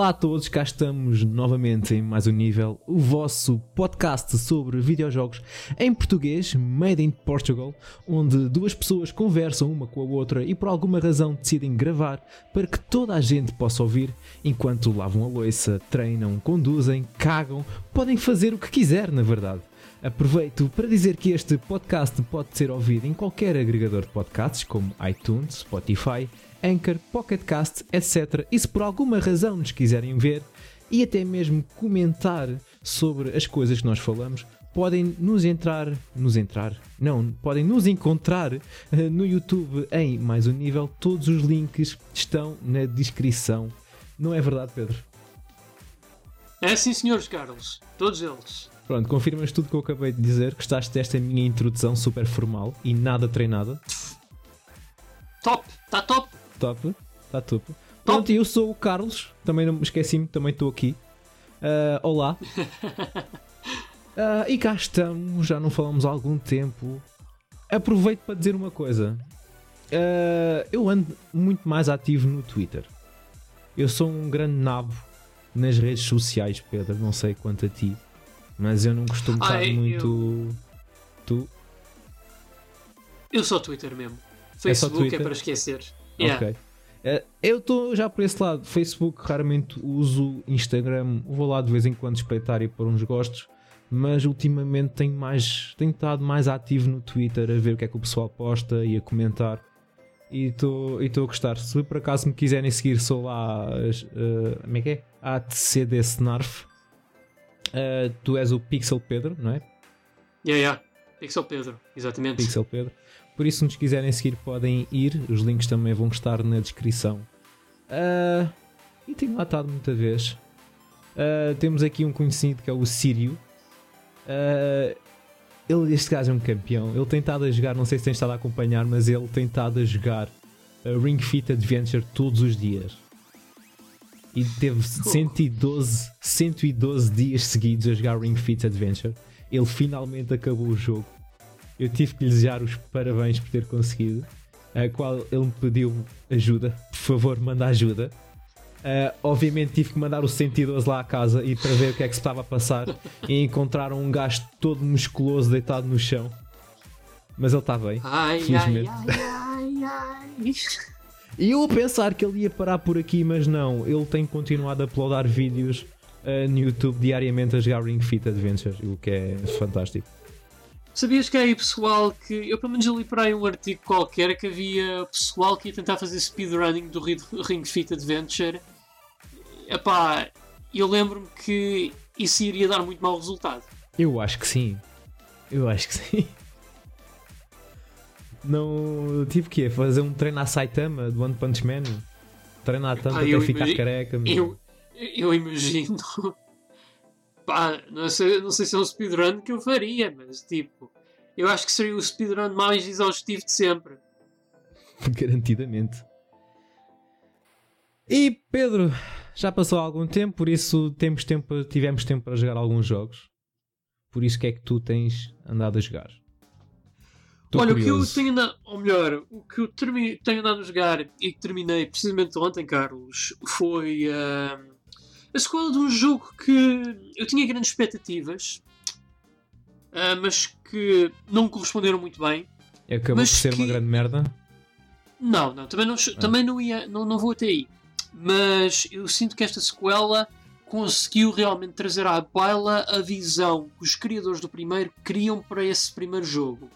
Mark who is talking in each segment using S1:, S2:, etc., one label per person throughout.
S1: Olá a todos, cá estamos novamente em mais um nível, o vosso podcast sobre videojogos em português, made in Portugal, onde duas pessoas conversam uma com a outra e por alguma razão decidem gravar para que toda a gente possa ouvir enquanto lavam a louça, treinam, conduzem, cagam, podem fazer o que quiser, na verdade. Aproveito para dizer que este podcast pode ser ouvido em qualquer agregador de podcasts, como iTunes, Spotify, Anchor, Pocketcast, etc. E se por alguma razão nos quiserem ver e até mesmo comentar sobre as coisas que nós falamos, podem nos entrar, nos entrar, não, podem nos encontrar uh, no YouTube em mais um nível. Todos os links estão na descrição. Não é verdade, Pedro?
S2: É sim, senhores Carlos. Todos eles.
S1: Pronto, confirmas tudo que eu acabei de dizer. Gostaste desta minha introdução super formal e nada treinada?
S2: Top! Está top!
S1: Top, está top. Pronto, eu sou o Carlos, também não me esqueci-me, também estou aqui. Uh, olá. Uh, e cá estamos, já não falamos há algum tempo. Aproveito para dizer uma coisa. Uh, eu ando muito mais ativo no Twitter. Eu sou um grande nabo nas redes sociais, Pedro. Não sei quanto a ti, mas eu não costumo estar
S2: Ai,
S1: muito.
S2: eu-
S1: Tu?
S2: Eu sou Twitter mesmo.
S1: É
S2: Facebook é,
S1: Twitter?
S2: para esquecer. Yeah.
S1: Ok. Eh, eu estou já por esse lado. Facebook raramente uso. Instagram vou lá de vez em quando espreitar e pôr uns gostos. Mas ultimamente tenho, mais, tenho estado mais ativo no Twitter a ver o que é que o pessoal posta e a comentar. E estou a gostar. Se por acaso me quiserem seguir, sou lá. eh, como é que é? ATCDSNARF. Eh, tu és o Pixel Pedro, não é?
S2: Yeah, yeah. Pixel Pedro, exatamente.
S1: Pixel Pedro. Por isso, se nos quiserem seguir, podem ir. Os links também vão estar na descrição. Ah, e tenho lá estado muita vez. Ah, temos aqui um conhecido que é o Sírio. Ah, ele, este gajo é um campeão. Ele tem estado a jogar, não sei se tem estado a acompanhar, mas ele tem estado a jogar a Ring Fit Adventure todos os dias. E teve 112, 112 dias seguidos a jogar Ring Fit Adventure. Ele finalmente acabou o jogo. Eu tive que lhe desejar os parabéns por ter conseguido. A qual ele me pediu ajuda. Por favor, manda ajuda. Ah, obviamente tive que mandar o 112 lá à casa e para ver o que é que se estava a passar. E encontraram um gajo todo musculoso deitado no chão. Mas ele está bem.
S2: Ai,
S1: Felizmente.
S2: ai, ai.
S1: E eu a pensar que ele ia parar por aqui, mas não. Ele tem continuado a uploadar vídeos ah, no YouTube diariamente a jogar Ring Fit Adventure, o que é fantástico.
S2: Sabias que há aí pessoal que. Eu pelo menos li por aí um artigo qualquer que havia pessoal que ia tentar fazer speedrunning do Ri- Ring Fit Adventure. Epá, eu lembro-me que isso iria dar muito mau resultado.
S1: Eu acho que sim. Eu acho que sim. Não tive que é fazer um treino à Saitama do One Punch Man. Treinar tanto
S2: Ah,
S1: até ficar careca. meu.
S2: Eu, eu imagino. Pá, não sei, não sei se é um speedrun que eu faria, mas tipo. Eu acho que seria o speedrun mais exaustivo de sempre.
S1: Garantidamente. E Pedro, já passou algum tempo, por isso temos tempo, tivemos tempo para jogar alguns jogos. Por isso, que é que tu tens andado a jogar?
S2: Olha, o que eu
S1: curioso.
S2: tenho andado, ou melhor, o que eu termi- tenho andado a jogar e que terminei precisamente ontem, Carlos, foi ah, a sequela de um jogo que eu tinha grandes expectativas, ah, mas que não corresponderam muito bem.
S1: Acabou
S2: mas
S1: por ser uma
S2: que-
S1: grande merda.
S2: Não, não, também não, também não ia, não, não vou até aí. Mas eu sinto que esta sequela conseguiu realmente trazer à baila a visão que os criadores do primeiro queriam para esse primeiro jogo.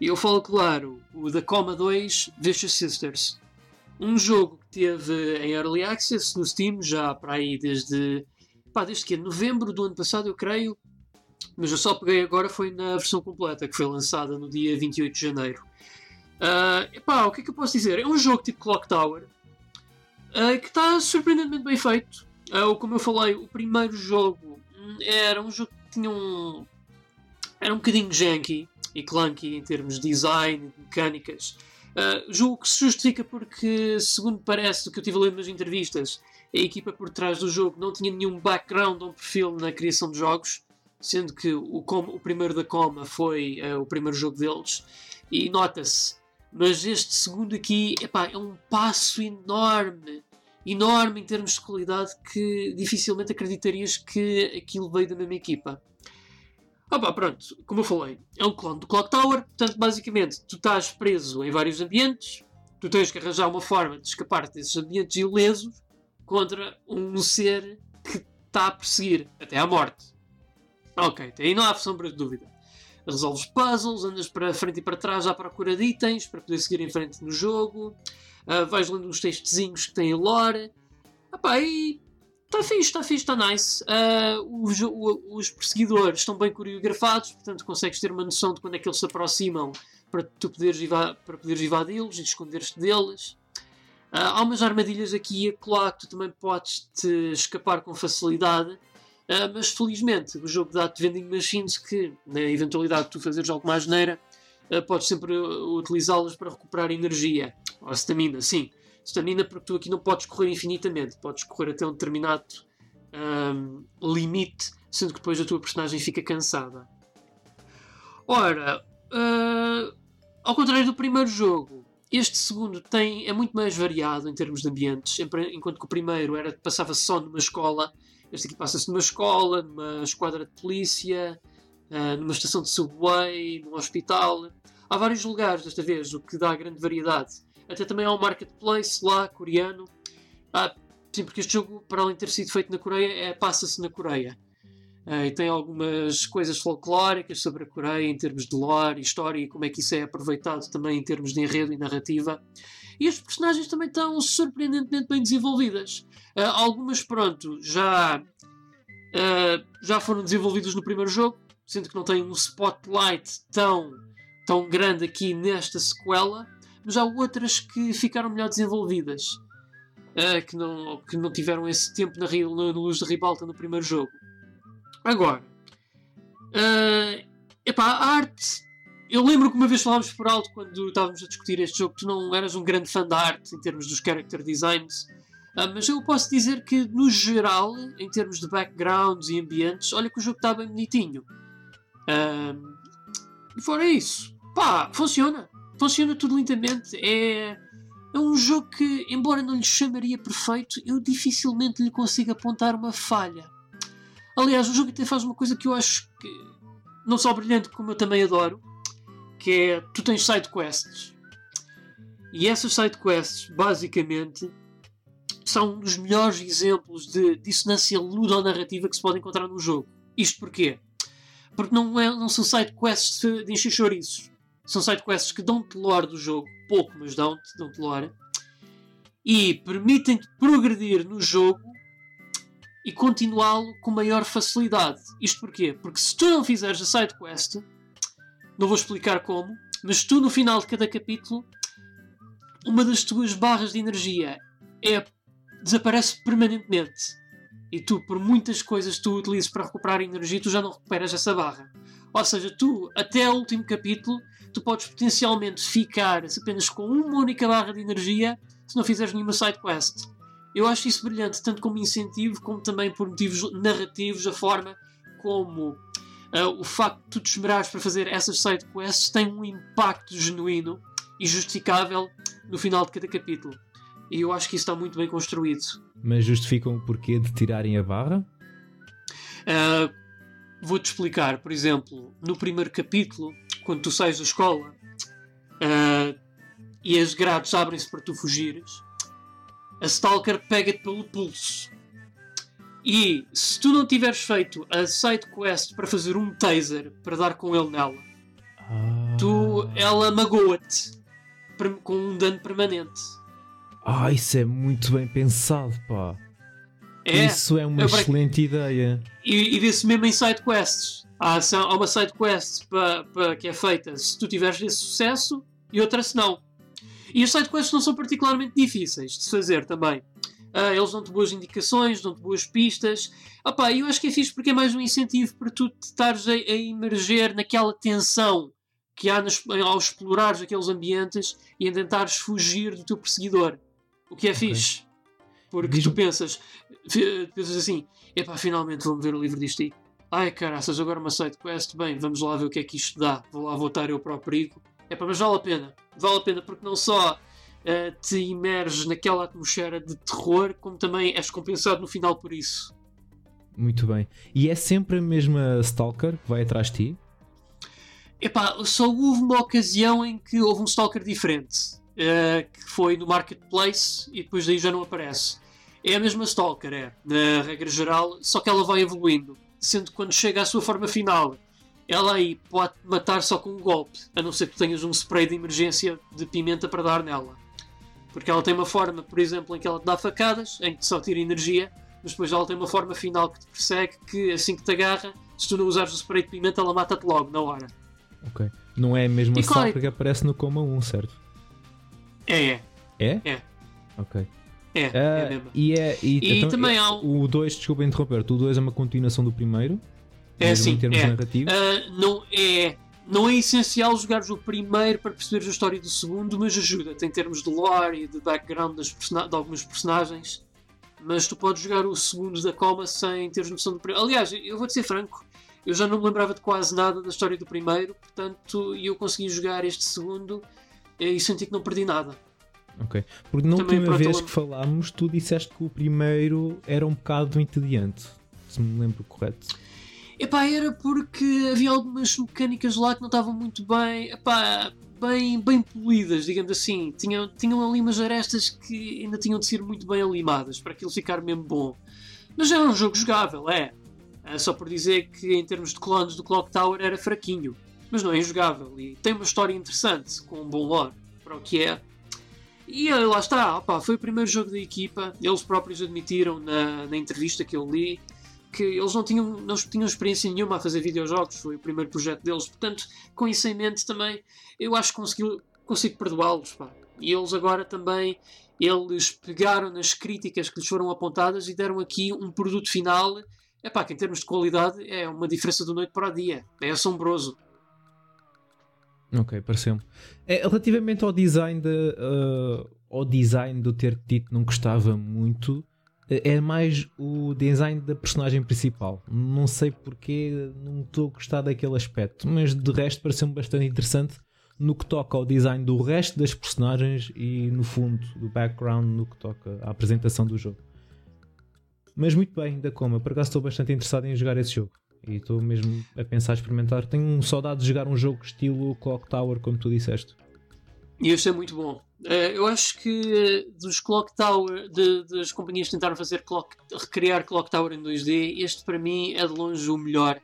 S2: E eu falo, claro, o da Coma 2 Vicious Sisters. Um jogo que teve em Early Access no Steam já para aí desde. pá, desde que? Novembro do ano passado, eu creio. Mas eu só peguei agora foi na versão completa, que foi lançada no dia 28 de janeiro. Epá, o que é que eu posso dizer? É um jogo tipo Clock Tower ah, que está surpreendentemente bem feito. Ou como eu falei, o primeiro jogo hum, era um jogo que tinha um. era um bocadinho janky e clunky em termos de design, de mecânicas. Ah, jogo que se justifica porque, segundo parece do que eu tive a ler nas entrevistas, a equipa por trás do jogo não tinha nenhum background ou perfil na criação de jogos, sendo que o, Com- o primeiro da Coma foi ah, o primeiro jogo deles, e nota-se. Mas este segundo aqui epá, é um passo enorme enorme em termos de qualidade que dificilmente acreditarias que aquilo veio da mesma equipa. Ah pá, pronto, como eu falei, é um clone do Clock Tower, portanto, basicamente, tu estás preso em vários ambientes, tu tens que arranjar uma forma de escapar desses ambientes ilesos contra um ser que está a perseguir até à morte. Ok, aí não há sombra de dúvida. Resolves puzzles, andas para frente e para trás à procura de itens para poder seguir em frente no jogo, uh, vais lendo uns textezinhos que têm lore. Ah pá, e Está fixe, está fixe, está nice. Uh, os, os, perseguidores estão bem coreografados, portanto consegues ter uma noção de quando é que eles se aproximam para tu poderes, para poderes evadi-los e esconder-te deles. Uh, há umas armadilhas aqui e acolá que tu também podes te escapar com facilidade. Uh, mas felizmente o jogo dá-te vending machines que, na eventualidade de tu fazeres alguma asneira, uh, podes sempre utilizá-las para recuperar energia. Ou stamina, sim stamina porque tu aqui não podes correr infinitamente, podes correr até um determinado um, limite, sendo que depois a tua personagem fica cansada. Ora, uh, ao contrário do primeiro jogo, este segundo tem, é muito mais variado em termos de ambientes, enquanto que o primeiro era passava só numa escola, este aqui passa-se numa escola, numa esquadra de polícia, uh, numa estação de subway, num hospital. Há vários lugares desta vez, o que dá grande variedade. Até também há um marketplace lá, coreano. Ah, sim, porque este jogo, para além de ter sido feito na Coreia, é, passa-se na Coreia. Ah, e tem algumas coisas folclóricas sobre a Coreia, em termos de lore, história e como é que isso é aproveitado também em termos de enredo e narrativa. E as personagens também estão surpreendentemente bem desenvolvidas. Uh, algumas, pronto, já, uh, já foram desenvolvidas no primeiro jogo, sendo que não tem um spotlight tão, tão grande aqui nesta sequela há outras que ficaram melhor desenvolvidas. Uh, que, não, que não tiveram esse tempo na, na, luz de ribalta no primeiro jogo. Agora, uh, epá, a arte. Eu lembro que uma vez falámos por alto quando estávamos a discutir este jogo, tu não eras um grande fã da arte em termos dos character designs, uh, mas eu posso dizer que, no geral, em termos de backgrounds e ambientes, olha que o jogo está bem bonitinho. Uh, e fora isso, pá, funciona funciona tudo lentamente. É, é um jogo que, embora não lhe chamaria perfeito, eu dificilmente lhe consigo apontar uma falha. Aliás, o jogo até faz uma coisa que eu acho que não só brilhante, como eu também adoro, que é tu tens side quests. E essas side quests, basicamente, são um dos melhores exemplos de dissonância ludonarrativa que se pode encontrar no jogo. Isto porquê? Porque não, é, não são side quests de encher chouriços. São sidequests que dão-te lore do jogo, pouco, mas dão-te dão lore, e permitem-te progredir no jogo e continuá-lo com maior facilidade. Isto porquê? Porque se tu não fizeres a sidequest, não vou explicar como, mas tu no final de cada capítulo, uma das tuas barras de energia é, desaparece permanentemente. E tu, por muitas coisas que tu utilizes para recuperar energia, tu já não recuperas essa barra. Ou seja, tu, até o último capítulo, tu podes potencialmente ficar apenas com uma única barra de energia se não fizeres nenhuma side quest. Eu acho isso brilhante, tanto como incentivo, como também por motivos narrativos, a forma como uh, o facto de tu te esmerares para fazer essas side quests tem um impacto genuíno e justificável no final de cada capítulo. E eu acho que isso está muito bem construído.
S1: Mas justificam o porquê de tirarem a barra?
S2: Uh, Vou-te explicar, por exemplo, no primeiro capítulo, quando tu sais da escola uh, e as grades abrem-se para tu fugires, a Stalker pega-te pelo pulso. E se tu não tiveres feito a side quest para fazer um taser para dar com ele nela, ah. tu, ela magoa-te com um dano permanente.
S1: Ah, isso é muito bem pensado, pá. É, isso é uma excelente ideia.
S2: E, e mesmo em side quests. Há, há uma side quest pa, que é feita se tu tiveres esse sucesso e outra se não. E as side quests não são particularmente difíceis de se fazer também. Uh, eles dão-te boas indicações, dão-te boas pistas. Opa, eu acho que é fixe porque é mais um incentivo para tu estares a, a emerger naquela tensão que há nos, ao explorares aqueles ambientes e em tentares fugir do teu perseguidor. O que é okay. fixe. Porque tu pensas, pensas assim, epá, finalmente vou-me ver o livro disto aí. Ai caraças, agora uma side quest, bem, vamos lá ver o que é que isto dá. Vou lá voltar eu para o perigo. Epá, mas vale a pena. Vale a pena porque não só uh, te imerges naquela atmosfera de terror, como também és compensado no final por isso.
S1: Muito bem. E é sempre a mesma Stalker que vai atrás de ti?
S2: Epá, só houve uma ocasião em que houve um Stalker diferente, uh, que foi no Marketplace e depois daí já não aparece. É a mesma Stalker, é, na regra geral, só que ela vai evoluindo. Sendo que quando chega à sua forma final, ela aí pode matar só com um golpe, a não ser que tenhas um spray de emergência de pimenta para dar nela. Porque ela tem uma forma, por exemplo, em que ela te dá facadas, em que só tira energia, mas depois ela tem uma forma final que te persegue, que assim que te agarra, se tu não usares o spray de pimenta, ela mata-te logo, na hora.
S1: Ok. Não é a mesma é? que aparece no Coma 1, certo?
S2: É, é.
S1: É?
S2: É.
S1: Ok.
S2: É, uh, é mesmo.
S1: E, é, e,
S2: e
S1: então,
S2: também há um...
S1: O 2, desculpa interromper, o 2 é uma continuação do primeiro?
S2: É assim,
S1: em termos
S2: é.
S1: narrativos?
S2: Uh, não, é, não é essencial jogares o primeiro para perceberes a história do segundo, mas ajuda-te em termos de lore e de background das de alguns personagens. Mas tu podes jogar o segundo da coma sem teres noção do primeiro. Aliás, eu vou-te ser franco, eu já não me lembrava de quase nada da história do primeiro, portanto, eu consegui jogar este segundo e senti que não perdi nada.
S1: Ok. Porque na Também, última vez que falámos, tu disseste que o primeiro era um bocado entediante, se me lembro correto.
S2: Epá, era porque havia algumas mecânicas lá que não estavam muito bem, epá, bem, bem polidas, digamos assim. Tinham, tinham ali umas arestas que ainda tinham de ser muito bem alimadas para aquilo ficar mesmo bom. Mas era um jogo jogável, é. é só por dizer que em termos de clones do Clock Tower era fraquinho. Mas não é injogável e tem uma história interessante, com um bom lore para o que é. E lá está, opa, foi o primeiro jogo da equipa. Eles próprios admitiram na, na entrevista que eu li que eles não tinham, não tinham experiência nenhuma a fazer videojogos, foi o primeiro projeto deles. Portanto, com isso em mente também, eu acho que consegui, consigo perdoá-los. E eles agora também, eles pegaram nas críticas que lhes foram apontadas e deram aqui um produto final, epá, que em termos de qualidade é uma diferença do noite para o dia. É assombroso.
S1: Ok, pareceu-me. É, relativamente ao design, de, uh, ao design do ter dito não gostava muito, é mais o design da personagem principal. Não sei porque não estou a gostar daquele aspecto, mas de resto pareceu-me bastante interessante no que toca ao design do resto das personagens e no fundo do background no que toca à apresentação do jogo. Mas muito bem, da Coma, por acaso estou bastante interessado em jogar esse jogo. E estou mesmo a pensar experimentar. Tenho saudade de jogar um jogo estilo Clock Tower, como tu disseste.
S2: E este é muito bom. Uh, eu acho que uh, dos Clock Tower, de, das companhias que tentaram fazer clock, recriar Clock Tower em 2D, este para mim é de longe o melhor.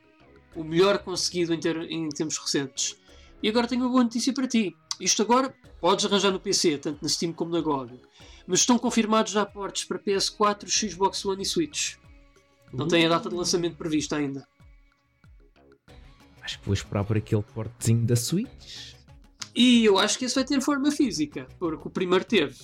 S2: O melhor conseguido em, ter, em tempos recentes. E agora tenho uma boa notícia para ti. Isto agora podes arranjar no PC, tanto na Steam como na GOG. Mas estão confirmados já portes para PS4, Xbox One e Switch. Não tem a data de lançamento prevista ainda.
S1: Acho que vou esperar por aquele portezinho da Switch.
S2: E eu acho que esse vai ter forma física, porque o primeiro teve.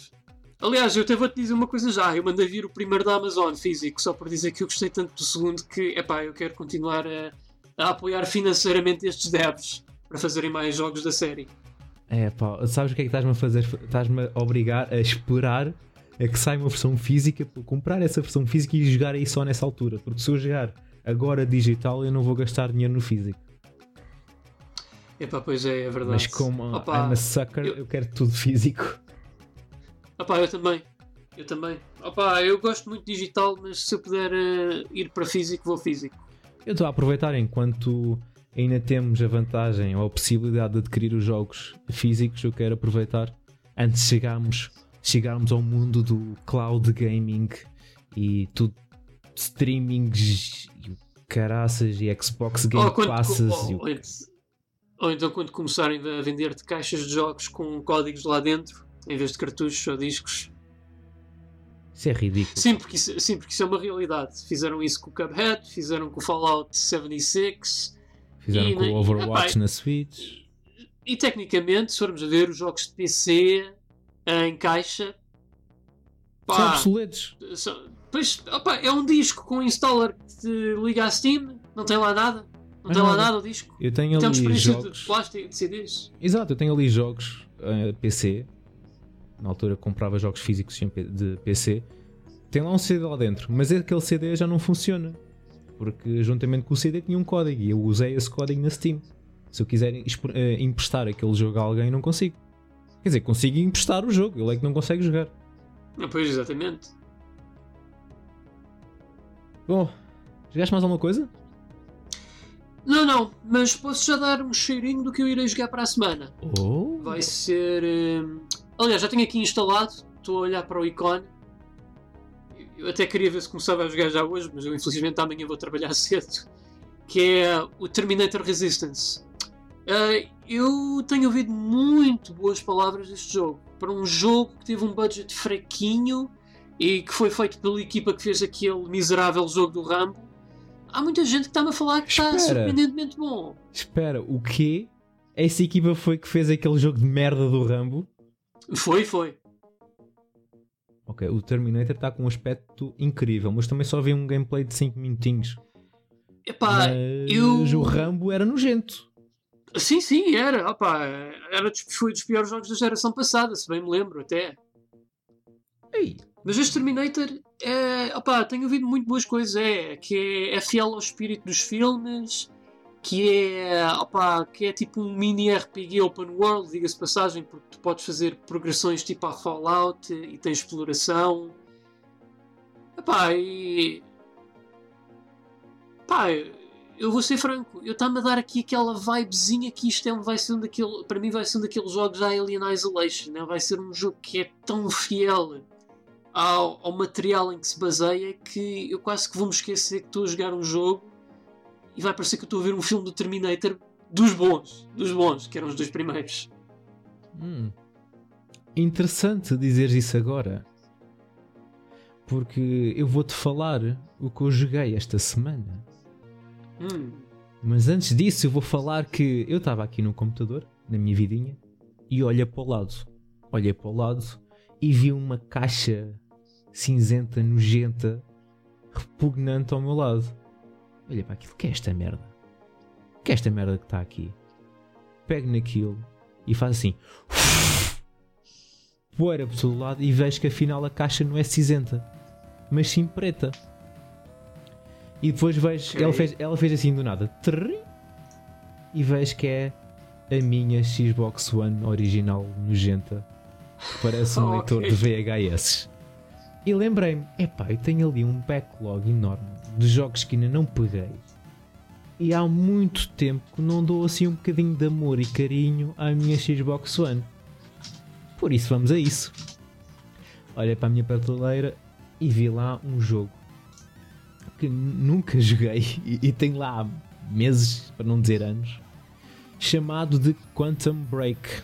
S2: Aliás, eu até vou-te dizer uma coisa já. Eu mandei vir o primeiro da Amazon físico, só por dizer que eu gostei tanto do segundo que, epá, eu quero continuar a, a apoiar financeiramente estes devs para fazerem mais jogos da série.
S1: É pá, sabes o que é que estás-me a fazer? Estás-me a obrigar a esperar a que saia uma versão física para comprar essa versão física e jogar aí só nessa altura. Porque se eu jogar agora digital, eu não vou gastar dinheiro no físico.
S2: Epá, pois é, é verdade.
S1: Mas como Opa, I'm a sucker, eu... eu quero tudo físico.
S2: Opa, eu também. Eu também. Opa, eu gosto muito digital, mas se eu puder uh, ir para físico, vou físico.
S1: Eu estou a aproveitar enquanto ainda temos a vantagem ou a possibilidade de adquirir os jogos físicos, eu quero aproveitar antes de chegarmos, chegarmos ao mundo do cloud gaming e tudo streamings e caraças e Xbox Game oh, Passes. Oh, oh, e o...
S2: Ou então quando começarem a vender-te caixas de jogos com códigos lá dentro, em vez de cartuchos ou discos.
S1: Isso é ridículo.
S2: Sim porque, isso, sim, porque isso é uma realidade. Fizeram isso com o Cuphead, fizeram com o Fallout 76.
S1: Fizeram e, com o Overwatch na Switch.
S2: E, e, tecnicamente, se formos a ver os jogos de PC em caixa.
S1: Pá, são obsoletos.
S2: São, pois, opa, é um disco com um installer que te liga à Steam, não tem lá nada. Não tem lá nada o disco.
S1: Eu tenho
S2: Temos
S1: ali jogos.
S2: de plástico, de CDs.
S1: Exato, eu tenho ali jogos uh, eh, PC. Na altura comprava jogos físicos de PC. Tem lá um CD lá dentro, mas aquele CD já não funciona. Porque juntamente com o CD tinha um código e eu usei esse código na Steam. Se eu quiser uh, emprestar aquele jogo a alguém, não consigo. Quer dizer, consigo emprestar o jogo, ele é que não consegue jogar.
S2: Ah, Pois, exatamente.
S1: Bom, jogaste mais alguma coisa?
S2: Não, não, mas posso já dar um cheirinho do que eu irei jogar para a semana.
S1: Oh!
S2: Vai ser. hum, Aliás, já tenho aqui instalado, estou a olhar para o ícone. Eu até queria ver se começava a jogar já hoje, mas eu infelizmente amanhã vou trabalhar cedo. Que é o Terminator Resistance. Ah, eu tenho ouvido muito boas palavras deste jogo. Para um jogo que teve um budget fraquinho e que foi feito pela equipa que fez aquele miserável jogo do Rambo. Há muita gente que está-me a falar que está surpreendentemente bom.
S1: Espera, o quê? Essa equipa foi que fez aquele jogo de merda do Rambo?
S2: Foi, foi.
S1: Ok, o Terminator está com um aspecto incrível, mas também só vi um gameplay de 5 minutinhos.
S2: Epá,
S1: mas
S2: eu-
S1: o Rambo era nojento.
S2: Sim, sim, era. Opa, era dos, foi dos piores jogos da geração passada, se bem me lembro, até.
S1: Ei,
S2: Mas este Terminator, é, opa, tenho ouvido muito boas coisas. É que é, é fiel ao espírito dos filmes, que é, opa, que é tipo um mini RPG open world, diga-se passagem, porque tu podes fazer progressões tipo a Fallout e tem exploração. Epá, e. Pá, eu vou ser franco, eu está-me a dar aqui aquela vibezinha que isto é, vai ser um daquele, para mim vai ser um daqueles jogos da Alien Isolation, né? vai ser um jogo que é tão fiel ao, ao material em que se baseia que eu quase que vou me esquecer que estou a jogar um jogo e vai parecer que eu estou a ver um filme do Terminator dos bons, dos bons, que eram os dois primeiros.
S1: hum. interessante dizeres isso agora. Porque eu vou-te falar o que eu joguei esta semana.
S2: Hum,
S1: Mas antes disso, eu vou falar que eu estava aqui no computador, na minha vidinha, e olha para o lado. Olhei para o lado e vi uma caixa cinzenta, nojenta, repugnante ao meu lado. Olha para aquilo, que é esta merda? Que é esta merda que está aqui? Pego naquilo e faz assim. Poeira por todo lado e vejo que afinal a caixa não é cinzenta, mas sim preta. E depois vejo,
S2: Ok.
S1: ela, fez, ela fez assim do nada. Trrr, e vejo que é a minha Xbox One original nojenta. que Parece um leitor de VHS. E lembrei-me, epá, eu tenho ali um backlog enorme de jogos que ainda não peguei. E há muito tempo que não dou assim um bocadinho de amor e carinho à minha Xbox One. Por isso vamos a isso. Olhei para a minha prateleira e vi lá um jogo que nunca joguei e, tenho lá há meses, para não dizer anos, chamado de Quantum Break.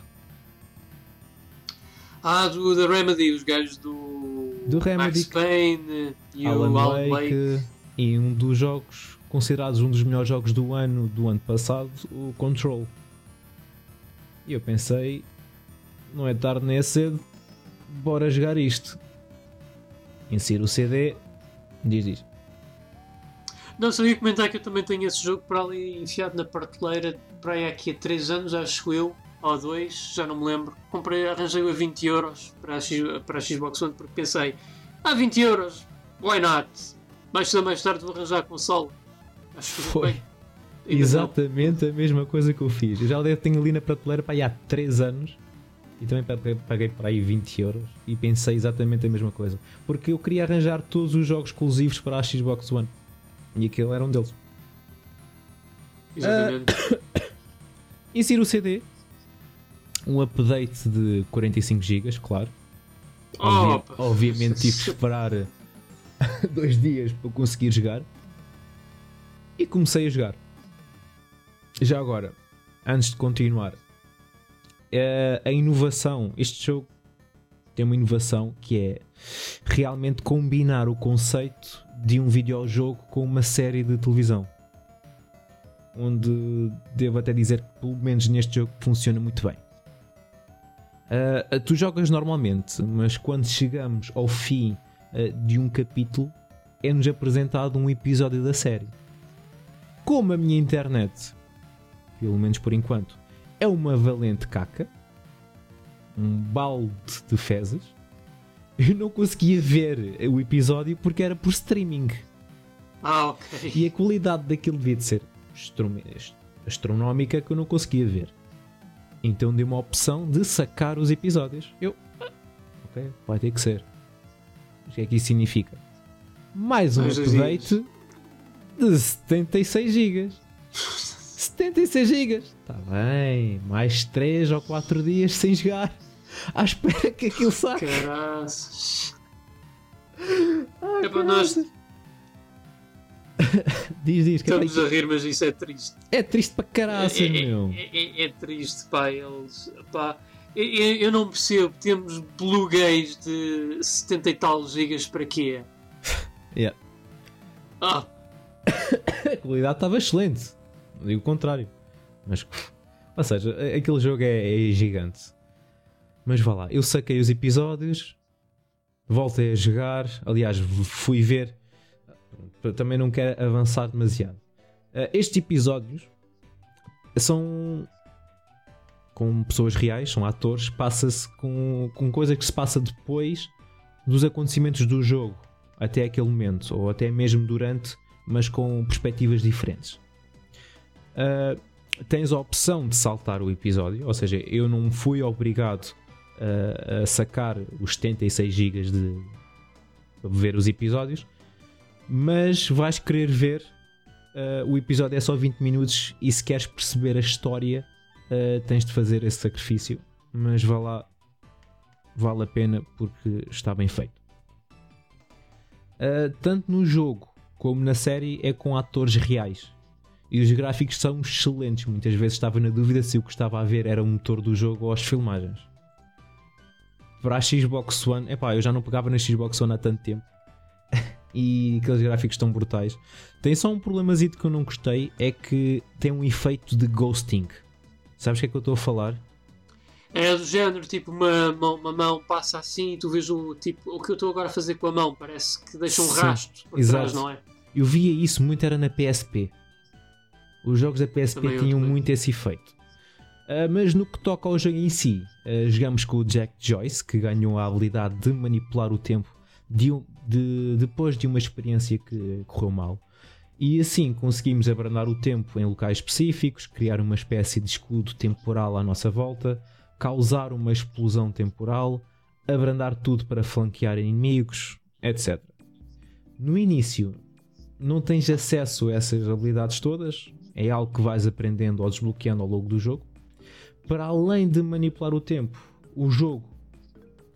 S2: Ah, do da Remedy, os gajos do,
S1: Do Remedy.
S2: Max Payne e
S1: Alan
S2: o Alan
S1: Wake
S2: Wake.
S1: e um dos jogos considerados um dos melhores jogos do ano do ano passado, o Control. E eu pensei, não é tarde nem é cedo, bora jogar isto. Insiro o CD, diz diz.
S2: Não, só ia comentar que eu também tenho esse jogo para ali enfiado na prateleira para aí aqui há 3 anos, acho eu, ou 2, já não me lembro. Comprei, arranjei-o a 20 euros para a, X, para a Xbox One porque pensei, ah, 20 euros, why not? Mais cedo mais tarde vou arranjar a console. Acho que
S1: Foi.
S2: bem. Ainda não.
S1: Exatamente a mesma coisa que eu fiz. Eu já tenho ali na prateleira para aí há 3 anos e também paguei, paguei para aí 20 euros e pensei exatamente a mesma coisa. Porque eu queria arranjar todos os jogos exclusivos para a Xbox One e aquele era um deles.
S2: Exatamente.
S1: Insiro o CD, um update de 45 GB, claro. Obviamente tive que esperar dois dias para conseguir jogar. E comecei a jogar. Já agora, antes de continuar, eh, a inovação, este jogo tem uma inovação que é realmente combinar o conceito de um videojogo com uma série de televisão. Onde devo até dizer que, pelo menos neste jogo, funciona muito bem. Uh, tu jogas normalmente, mas quando chegamos ao fim uh, de um capítulo, é-nos apresentado um episódio da série. Como a minha internet, pelo menos por enquanto, é uma valente caca, um balde de fezes, eu não conseguia ver o episódio porque era por streaming.
S2: Ah, ok.
S1: E a qualidade daquilo devia de ser astronómica que eu não conseguia ver. Então deu uma opção de sacar os episódios. Eu, ah, ok, vai ter que ser. O que é que isso significa? Mais um
S2: Mais
S1: update de 76 GB. 76 GB. Está bem, mais 3 ou 4 dias sem jogar. À espera que aquilo saia.
S2: Caraças.
S1: Ai,
S2: É para nós.
S1: Diz, diz. que
S2: Estamos a rir, mas isso é triste.
S1: É triste para caraças,
S2: é,
S1: meu.
S2: é, é- é triste, pá. Eles, pá eu, eu- não percebo. Temos Blue Gays de 70 e tal gigas para quê?
S1: Yeah.
S2: Ah,
S1: A qualidade estava excelente. Não digo o contrário. Mas, ou seja, aquele jogo é, é gigante. Mas vá lá, eu saquei os episódios, voltei a jogar. Aliás, fui ver. Também não quero avançar demasiado. Eh, Estes episódios são com pessoas reais, são atores. Passa-se com, com coisa que se passa depois dos acontecimentos do jogo até aquele momento, ou até mesmo durante, mas com perspectivas diferentes. Uh, tens a opção de saltar o episódio, ou seja, eu não fui obrigado uh, a sacar os 76 GB de ver os episódios, mas vais querer ver. uh, o episódio é só 20 minutos e se queres perceber a história, uh, tens de fazer esse sacrifício, mas vá lá, vale a pena porque está bem feito. Uh, tanto no jogo como na série é com atores reais. E os gráficos são excelentes. Muitas vezes estava na dúvida se o que estava a ver era o motor do jogo ou as filmagens. Para a Xbox One, epá, eu já não pegava na Xbox One há tanto tempo. E aqueles gráficos estão brutais. Tem só um problemazito que eu não gostei: é que tem um efeito de ghosting. Sabes o que é que eu estou a falar?
S2: é do género, tipo, uma mão, uma mão passa assim e tu vês o tipo. O que eu estou agora a fazer com a mão parece que deixa um
S1: Sim,
S2: rastro por
S1: exato.
S2: trás, não é?
S1: Eu via isso muito era na PSP. Os jogos da PSP
S2: Também
S1: tinham muito esse efeito. Ah, mas no que toca ao jogo em si, ah, jogamos com o Jack Joyce, que ganhou a habilidade de manipular o tempo de um- de- depois de uma experiência que correu mal. E assim conseguimos abrandar o tempo em locais específicos, criar uma espécie de escudo temporal à nossa volta, causar uma explosão temporal, abrandar tudo para flanquear inimigos, etc. No início, não tens acesso a essas habilidades todas, é algo que vais aprendendo ou desbloqueando ao longo do jogo. Para além de manipular o tempo, o jogo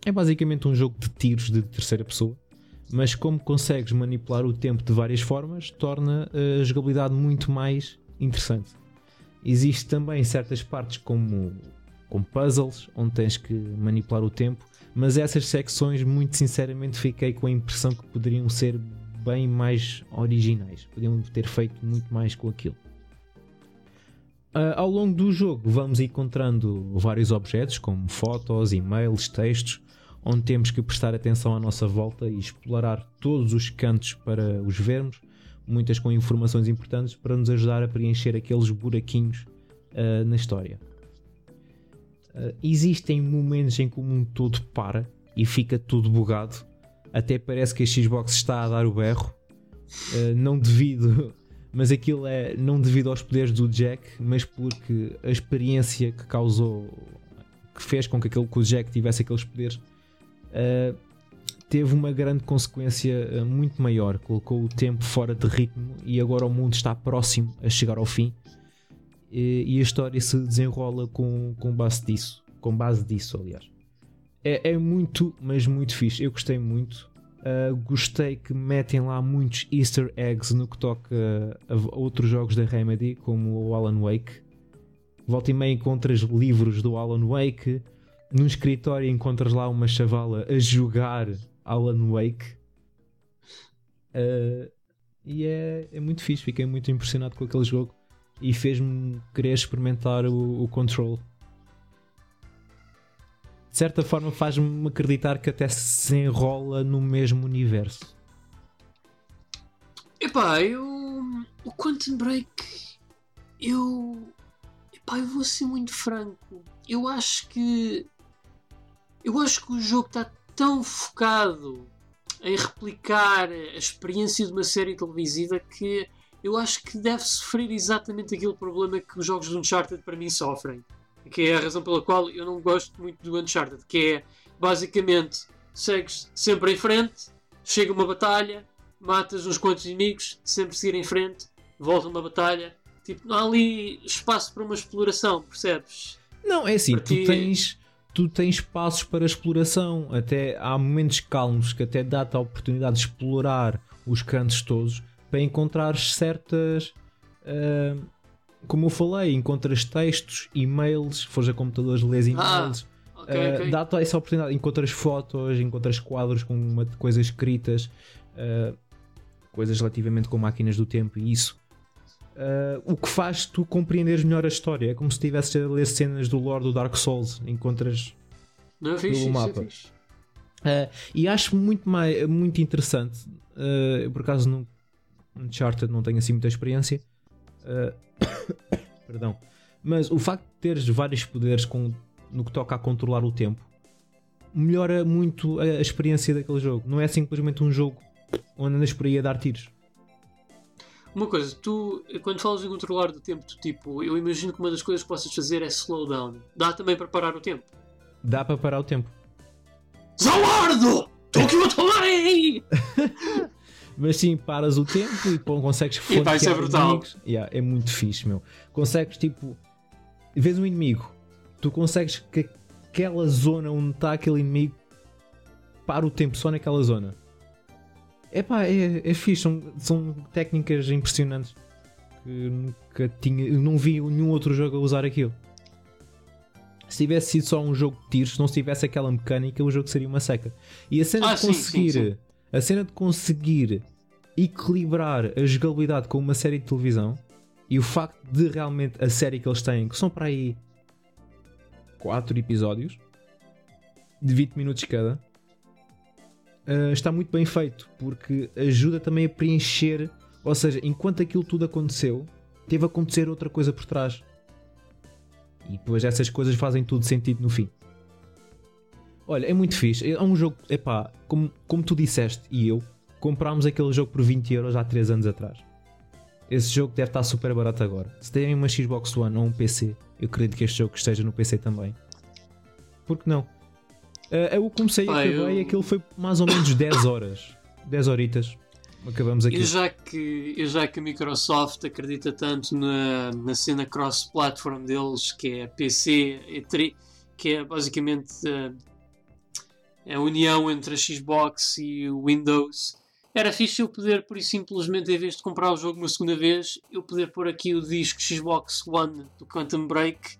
S1: é basicamente um jogo de tiros de terceira pessoa, mas como consegues manipular o tempo de várias formas, torna a jogabilidade muito mais interessante. Existem também certas partes como, como puzzles, onde tens que manipular o tempo, mas essas secções, muito sinceramente, fiquei com a impressão que poderiam ser bem mais originais. Podiam ter feito muito mais com aquilo. Ah, ao longo do jogo, vamos encontrando vários objetos, como fotos, e-mails, textos, onde temos que prestar atenção à nossa volta e explorar todos os cantos para os vermos, muitas com informações importantes para nos ajudar a preencher aqueles buraquinhos ah, na história. Ah, existem momentos em que o mundo todo para e fica tudo bugado, até parece que a Xbox está a dar o berro, ah, não devido, mas aquilo é não devido aos poderes do Jack, mas porque a experiência que causou, que fez com que, aquele, que o Jack tivesse aqueles poderes, ah, teve uma grande consequência ah, muito maior, colocou o tempo fora de ritmo e agora o mundo está próximo a chegar ao fim e, e a história se desenrola com, com base disso, com base disso, aliás. É, é muito, mas muito fixe. Eu gostei muito. Uh, gostei que metem lá muitos easter eggs no que toca a, a outros jogos da Remedy, como o Alan Wake. Volta e meia encontras livros do Alan Wake. Num escritório encontras lá uma chavala a jogar Alan Wake. Uh, e é, é muito fixe. Fiquei muito impressionado com aquele jogo. E fez-me querer experimentar o, o Control. De certa forma faz-me acreditar que até se enrola no mesmo universo.
S2: Epá, eu. O Quantum Break. Eu. Epá, eu vou ser muito franco. Eu acho que. Eu acho que o jogo está tão focado em replicar a experiência de uma série televisiva que eu acho que deve sofrer exatamente aquele problema que os jogos de Uncharted para mim sofrem. que é a razão pela qual eu não gosto muito do Uncharted, que é basicamente segues sempre em frente, chega uma batalha, matas uns quantos inimigos, sempre seguir em frente, volta uma batalha. Tipo, não há ali espaço para uma exploração, percebes?
S1: Não, é assim, tu tens tu tens espaços para exploração, até há momentos calmos que até dá-te a oportunidade de explorar os cantos todos para encontrar certas uh, como eu falei, encontras textos, e-mails, fores a computadores, lês e-mails. Ah, okay, uh, okay. Dá-te essa oportunidade. Encontras fotos, encontras quadros com uma, coisas escritas, uh, coisas relativamente com máquinas do tempo e isso. Uh, o que faz tu compreenderes melhor a história. É como se estivesse a ler cenas do lore do Dark Souls. Encontras
S2: não, é fixe, pelo mapa.
S1: É e acho muito, mais, muito interessante. Uh, por acaso no Uncharted não tenho assim muita experiência. Uh, perdão. Mas o facto de teres vários poderes com, no que toca a controlar o tempo melhora muito a, a experiência daquele jogo. Não é simplesmente um jogo onde andas por aí a dar tiros.
S2: Uma coisa, tu, quando falas em controlar o tempo, tu, tipo, eu imagino que uma das coisas que possas fazer é slow down. Dá também para parar o tempo?
S1: Dá para parar o tempo.
S2: Zawardo! Tokyo Tomai!
S1: Mas sim, paras o tempo e pô, consegues
S2: E vai ser brutal.
S1: Yeah, é muito fixe, meu. Consegues, tipo, vês um inimigo, tu consegues que aquela zona onde está aquele inimigo para o tempo só naquela zona. Epá, é, é fixe, são, são técnicas impressionantes que nunca tinha, não vi nenhum outro jogo a usar aquilo. Se tivesse sido só um jogo de tiros, se não tivesse aquela mecânica, o jogo seria uma seca. E a cena ah, de conseguir sim, sim, sim a cena de conseguir equilibrar a jogabilidade com uma série de televisão e o facto de realmente a série que eles têm, que são para aí 4 episódios de 20 minutos cada, uh, está muito bem feito porque ajuda também a preencher. Ou seja, enquanto aquilo tudo aconteceu, teve a acontecer outra coisa por trás. E depois essas coisas fazem tudo sentido no fim. Olha, é muito fixe. É um jogo, epá, como, como tu disseste e eu, comprámos aquele jogo por 20 euros há 3 anos atrás. Esse jogo deve estar super barato agora. Se têm uma Xbox One ou um PC, eu acredito que este jogo esteja no PC também. Por que não? Uh, eu comecei e acabei, eu... aquilo foi mais ou menos 10 horas. 10 horitas. Acabamos aqui.
S2: E já que, e já que a Microsoft acredita tanto na, na cena cross-platform deles, que é PC, e que é basicamente uh, a união entre a Xbox e o Windows. Era fixe eu poder, por isso simplesmente, em vez de comprar o jogo uma segunda vez, eu poder pôr aqui o disco Xbox One do Quantum Break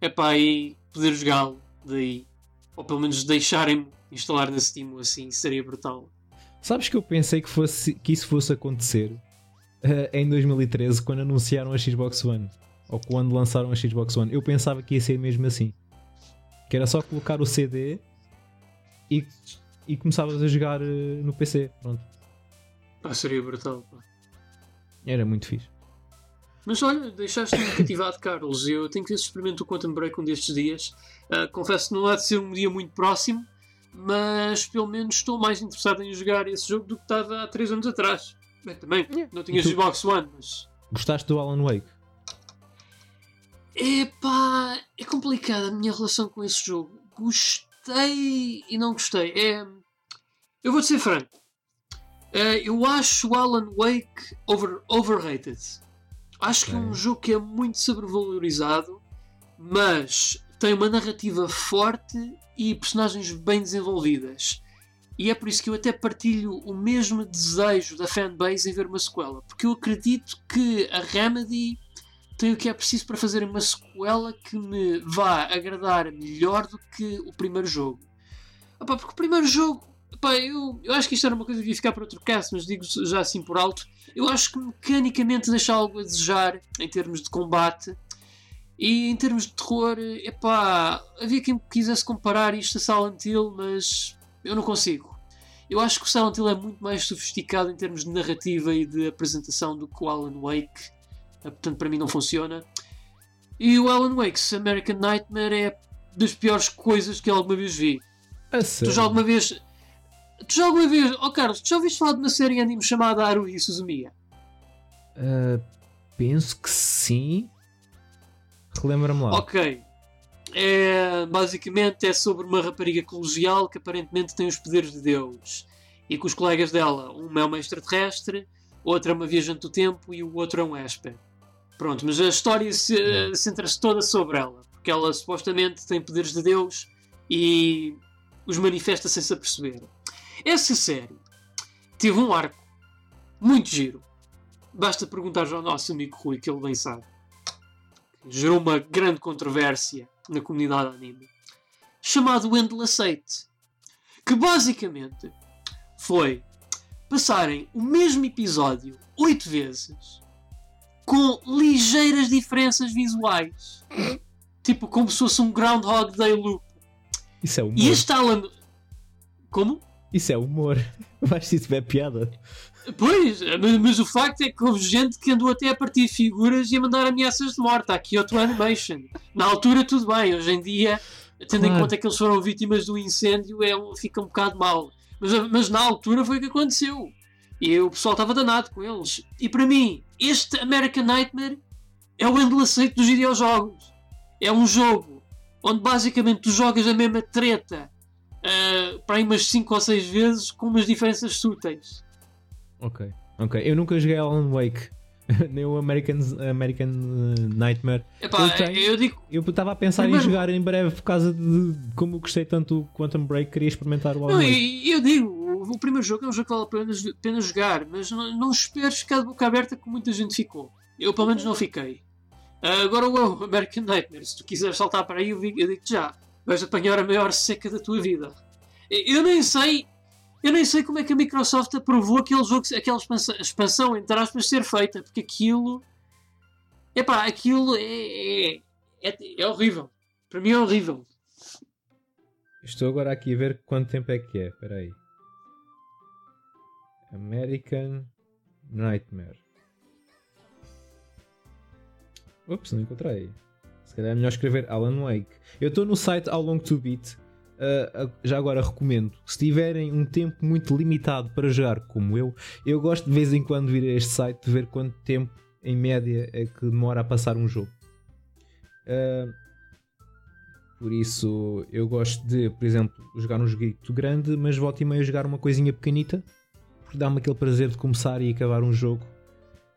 S2: epá, e poder jogá-lo daí. Ou pelo menos deixarem-me instalar na Steam assim, seria brutal.
S1: Sabes que eu pensei que, fosse, que isso fosse acontecer uh, em 2013 quando anunciaram a Xbox One. Ou quando lançaram a Xbox One. Eu pensava que ia ser mesmo assim. Que era só colocar o CD e, e começavas a jogar uh, no PC. Pronto.
S2: Pá, seria brutal. Pá.
S1: Era muito fixe.
S2: Mas olha, deixaste-me cativado, Carlos. Eu tenho que ver se experimento o Quantum Break um destes dias. Uh, confesso que não há de ser um dia muito próximo, mas pelo menos estou mais interessado em jogar esse jogo do que estava há 3 anos atrás. Bem, também, yeah. não tinha Xbox One, mas.
S1: Gostaste do Alan Wake?
S2: Epá, é complicada a minha relação com esse jogo. Gostei gostei e não gostei. É, eu vou ser franco. Uh, eu acho o Alan Wake over, overrated. Acho okay. que é um jogo que é muito sobrevalorizado, mas tem uma narrativa forte e personagens bem desenvolvidas. E é por isso que eu até partilho o mesmo desejo da fanbase em ver uma sequela. Porque eu acredito que a Remedy tem o que é preciso para fazer uma sequela que me vá agradar melhor do que o primeiro jogo. Opa, porque o primeiro jogo, opa, eu, eu acho que isto era uma coisa que ia ficar para outro cast, mas digo já assim por alto. Eu acho que mecanicamente deixa algo a desejar em termos de combate. E em termos de terror, epá, havia quem quisesse comparar isto a Silent Hill, mas eu não consigo. Eu acho que o Silent Hill é muito mais sofisticado em termos de narrativa e de apresentação do que o Alan Wake. Ah, portanto para mim não funciona. E o Alan Wake's American Nightmare é das piores coisas que alguma vez vi. tu já alguma vez. Tu já alguma vez. Oh Carlos, tu já ouviste falar de uma série anime chamada Haruhi Suzumiya?
S1: Uh, penso que sim. Relembra-me lá.
S2: Ok. é, basicamente é sobre uma rapariga colegial que aparentemente tem os poderes de Deus e com os colegas dela, um é uma extraterrestre, outra é uma viajante do tempo e o outro é um Esper. Pronto, mas a história se, centra-se toda sobre ela, porque ela supostamente tem poderes de Deus e os manifesta sem se aperceber. Essa série teve um arco muito giro. Basta perguntar ao nosso amigo Rui, que ele bem sabe. Gerou uma grande controvérsia na comunidade anime. Chamado Endless Eight. Que basicamente foi passarem o mesmo episódio oito vezes com ligeiras diferenças visuais. tipo, como se fosse um Groundhog Day loop.
S1: Isso é humor.
S2: E este Alan. Como?
S1: Isso é humor. Mas se tiver piada.
S2: Pois, mas, mas, o facto é que houve gente que andou até a partir figuras e a mandar ameaças de morte. Aqui outro Animation. Na altura, tudo bem. Hoje em dia, tendo claro. em conta que eles foram vítimas do incêndio, é, fica um bocado mal. Mas, mas na altura foi o que aconteceu. E o pessoal estava danado com eles. E para mim, este American Nightmare é o endlaceito dos videojogos. É um jogo onde basicamente tu jogas a mesma treta uh, para aí umas 5 ou 6 vezes com umas diferenças súteis.
S1: Ok, ok. Eu nunca joguei Alan Wake. Nem o American, American Nightmare.
S2: Epá, eu, tenho, eu digo.
S1: Eu estava a pensar primeiro, em jogar em breve por causa de como eu gostei tanto do Quantum Break, queria experimentar o Alan
S2: não,
S1: Wake.
S2: Eu, eu digo, o primeiro jogo é um jogo que vale a pena, pena jogar, mas não, não esperes ficar de boca aberta como muita gente ficou. Eu pelo menos não fiquei. Uh, agora o American Nightmare, se tu quiseres saltar para aí, eu digo-te já, vais apanhar a maior seca da tua vida. Eu nem sei, eu nem sei como é que a Microsoft aprovou aquele jogo, aquela expansão, expansão entre aspas, ser feita, porque aquilo, epá, aquilo é, é, é, é horrível. Para mim é horrível.
S1: Estou agora aqui a ver quanto tempo é que é. Espera aí. American Nightmare. Ups, não encontrei. Calhar é melhor escrever Alan Wake. Eu estou no site How Long to Beat. Uh, já agora recomendo. Se tiverem um tempo muito limitado para jogar, como eu, eu gosto de vez em quando vir a este site de ver quanto tempo em média é que demora a passar um jogo. Uh, por isso, eu gosto de, por exemplo, jogar um joguito grande, mas volto e meio a jogar uma coisinha pequenita porque dá-me aquele prazer de começar e acabar um jogo.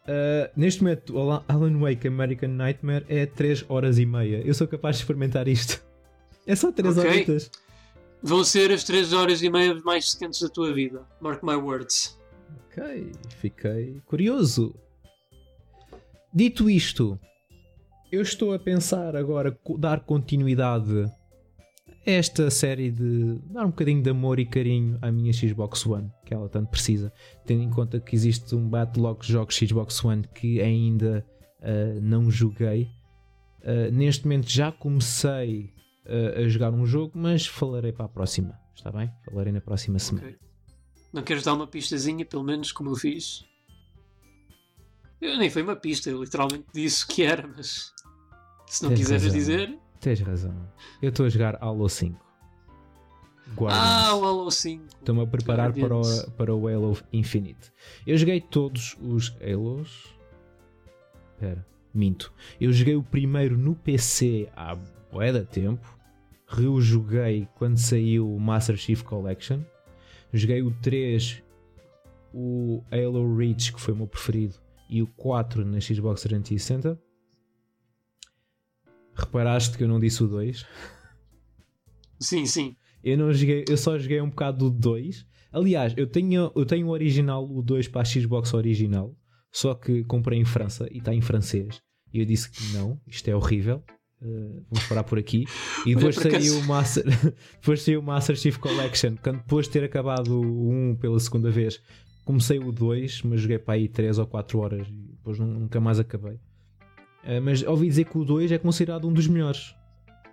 S1: Uh, neste momento, Alan Wake American Nightmare é 3 horas e meia. Eu sou capaz de experimentar isto. É só 3 okay. horitas.
S2: Vão ser as 3 horas e meia mais secantes da tua vida. Mark my words.
S1: Ok, fiquei curioso. Dito isto, eu estou a pensar agora dar continuidade esta série de dar um bocadinho de amor e carinho à minha Xbox One, que ela tanto precisa, tendo em conta que existe um backlog de jogos Xbox One que ainda uh, não joguei. Uh, neste momento já comecei uh, a jogar um jogo, mas falarei para a próxima, está bem? Falarei na próxima semana. Okay.
S2: Não queres dar uma pistazinha, pelo menos como eu fiz? Eu nem foi uma pista, eu literalmente disse o que era, mas se não Tens quiseres razão. dizer.
S1: Tens razão. Eu estou a jogar Halo 5.
S2: Guardians. Ah, o Halo 5.
S1: Estou-me a preparar para o, para o Halo Infinite. Eu joguei todos os Halos. Espera, minto. Eu joguei o primeiro no PC há de tempo. Rejoguei quando saiu o Master Chief Collection. Joguei o 3, o Halo Reach, que foi o meu preferido, e o 4 na Xbox 360. Reparaste que eu não disse o 2?
S2: Sim, sim.
S1: Eu, não joguei, eu só joguei um bocado do 2. Aliás, eu tenho, eu tenho o original, o 2 para a Xbox original, só que comprei em França e está em francês. E eu disse que não, isto é horrível. Uh, vamos parar por aqui. E depois saiu, o Master, depois saiu o Master Chief Collection. Quando depois de ter acabado o 1 pela segunda vez, comecei o 2, mas joguei para aí 3 ou 4 horas e depois nunca mais acabei. Uh, mas ouvi dizer que o 2 é considerado um dos melhores.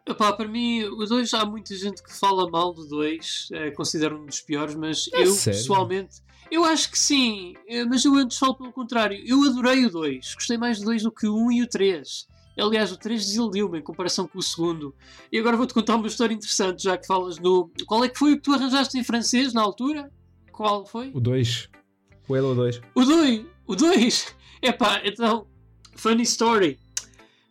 S2: Epá, para mim, o 2 há muita gente que fala mal do 2, é, considero um dos piores, mas é eu sério? pessoalmente. Eu acho que sim, eh, mas eu antes falo pelo contrário. Eu adorei o 2, gostei mais do 2 do que o 1 e o 3. Aliás, o 3 desiludiu-me em comparação com o segundo. E agora vou-te contar uma história interessante, já que falas no. Qual é que foi o que tu arranjaste em francês na altura? Qual foi?
S1: O 2. O Halo 2.
S2: O 2! O 2! Epá, então Funny story.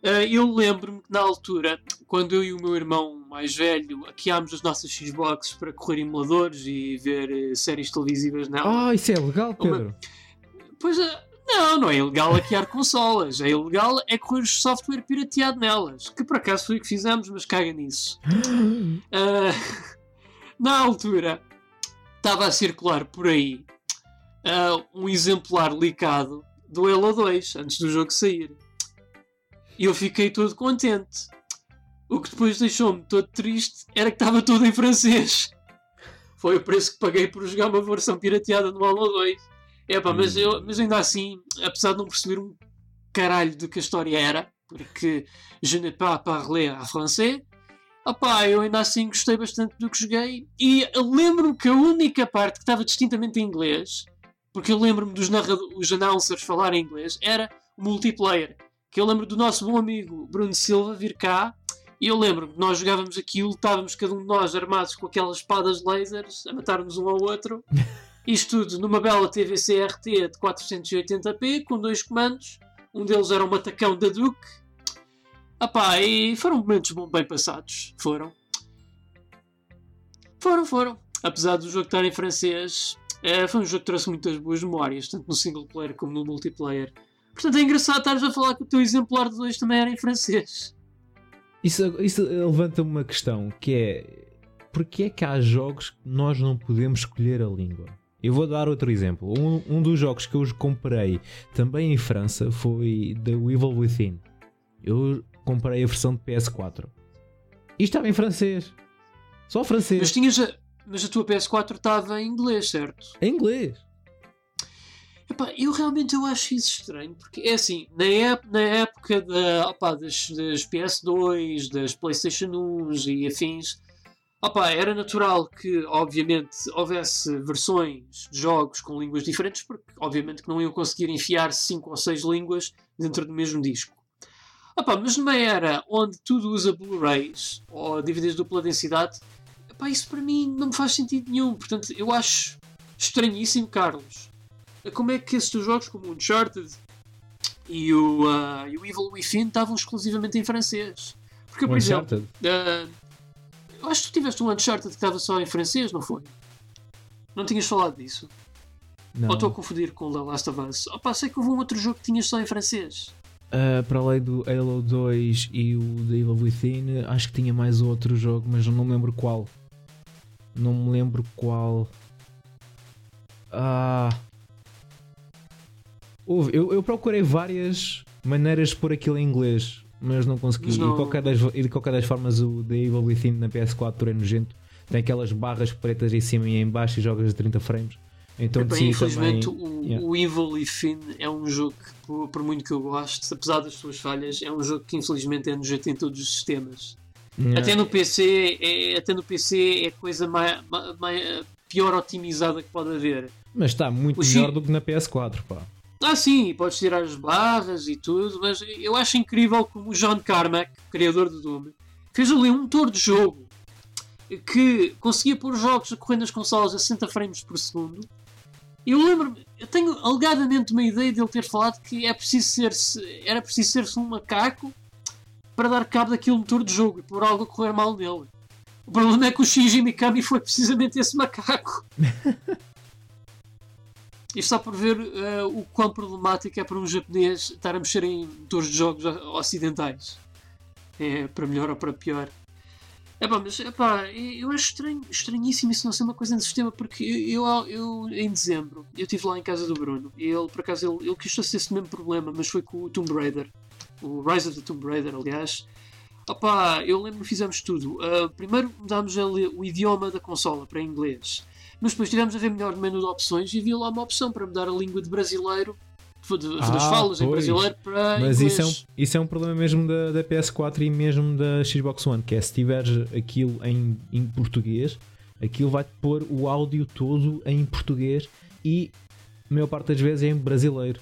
S2: Uh, eu lembro-me que na altura, quando eu e o meu irmão mais velho hackeámos as nossas Xboxes para correr emuladores e ver uh, séries televisivas nela.
S1: Ah, isso é legal, Pedro. Uma...
S2: Pois uh, não, não é ilegal hackear consolas. É ilegal é correr software pirateado nelas. Que por acaso foi o que fizemos, mas caga nisso. na altura, estava a circular por aí um exemplar licado do Halo 2 antes do jogo sair. E eu fiquei todo contente. O que depois deixou-me todo triste era que estava tudo em francês. Foi o preço que paguei por jogar uma versão pirateada no Halo 2. Epá, mas, eu, hum. mas ainda assim, apesar de não perceber um caralho do que a história era, porque je ne pas parler en français, opá, eu ainda assim gostei bastante do que joguei. E lembro-me que a única parte que estava distintamente em inglês, porque eu lembro-me dos os announcers falarem inglês, era o multiplayer que eu lembro do nosso bom amigo Bruno Silva vir cá e eu lembro que nós jogávamos aquilo, estávamos cada um de nós armados com aquelas espadas lasers a matar-nos um ao outro. Isto tudo numa bela TV CRT de 480p com dois comandos. Um deles era um matacão da Duke. Apá, e foram momentos bem passados. Foram. Foram, foram. Apesar do jogo estar em francês, é, foi um jogo que trouxe muitas boas memórias, tanto no single player como no multiplayer. Portanto, é engraçado estares a falar que o teu exemplar de dois também era em francês.
S1: Isso, isso levanta uma questão que é porque é que há jogos que nós não podemos escolher a língua? Eu vou dar outro exemplo. Um, um dos jogos que eu comprei também em França foi The Evil Within. Eu comprei a versão de PS4. E estava em francês. Só francês.
S2: Mas, tinhas mas a tua PS4 estava em inglês, certo?
S1: Em inglês.
S2: Epá, eu realmente eu acho isso estranho, porque é assim, na, ép na época da, opa, das, das, PS2, das PlayStation 1 e afins, opa, era natural que, obviamente, houvesse versões de jogos com línguas diferentes, porque, obviamente, que não iam conseguir enfiar 5 ou 6 línguas dentro do mesmo disco. Opa, mas numa era onde tudo usa Blu-rays ou DVDs dupla densidade, opa, isso para mim não me faz sentido nenhum. Portanto, eu acho estranhíssimo, Carlos como é que esses jogos, como o Uncharted e o, uh, e o Evil Within, estavam exclusivamente em francês. Porque, por exemplo, uh, eu acho que tu tiveste um Uncharted que estava só em francês, não foi? Não tinhas falado disso? Não. Ou estou a confundir com The Last of Us? Opa, sei que houve um outro jogo que tinhas só em francês.
S1: Uh, para além do Halo 2 e o The Evil Within, acho que tinha mais outro jogo, mas não me lembro qual. Não me lembro qual. Ah. Houve, eu, eu procurei várias maneiras de pôr aquilo em inglês, mas não consegui. Mas não... E, qualquer das, e de qualquer das formas, o The Evil Within na PS4 é nojento. Tem aquelas barras pretas em cima e em baixo e jogas a 30 frames. Então,
S2: Bem, infelizmente, também... o, yeah. o Evil Within é um jogo que, por, por, muito que eu goste, apesar das suas falhas, é um jogo que infelizmente é nojento em todos os sistemas. Yeah. Até no PC, é, até no PC é a coisa mais, mais, pior otimizada que pode haver.
S1: Mas está muito o melhor do que na PS4, pá.
S2: Ah, sim, podes tirar as barras e tudo, mas eu acho incrível como o John Carmack, criador do Doom, fez ali um motor de jogo que conseguia pôr jogos a correr nas consolas a 60 frames por segundo. Eu lembro-me, eu tenho alegadamente uma ideia de ele ter falado que é preciso ser -se, era preciso ser-se um macaco para dar cabo daquele motor de jogo e pôr algo correr mal nele. O problema é que o Shinji Mikami foi precisamente esse macaco. Isto só por ver uh, o quão problemático é para um japonês estar a mexer em motores de jogos ocidentais. É para melhor ou para pior. É pá, mas epá, eu acho estranho, estranhíssimo isso não ser uma coisa no sistema, porque eu, eu, eu, em dezembro eu estive lá em casa do Bruno e ele, por acaso, ele, ele quis ter esse mesmo problema, mas foi com o Tomb Raider, o Rise of the Tomb Raider, aliás. Opá, eu lembro que fizemos tudo. Uh, primeiro mudámos o idioma da consola para inglês. Mas depois tivemos a ver melhor no menu de opções e havia lá uma opção para mudar a língua de brasileiro, de, de, ah, das falas pois. em brasileiro para Mas
S1: inglês. isso é, um, isso é um problema mesmo da, da PS4 e mesmo da Xbox One, que é se tiveres aquilo em, em português, aquilo vai-te pôr o áudio todo em português e a maior parte das vezes é em brasileiro.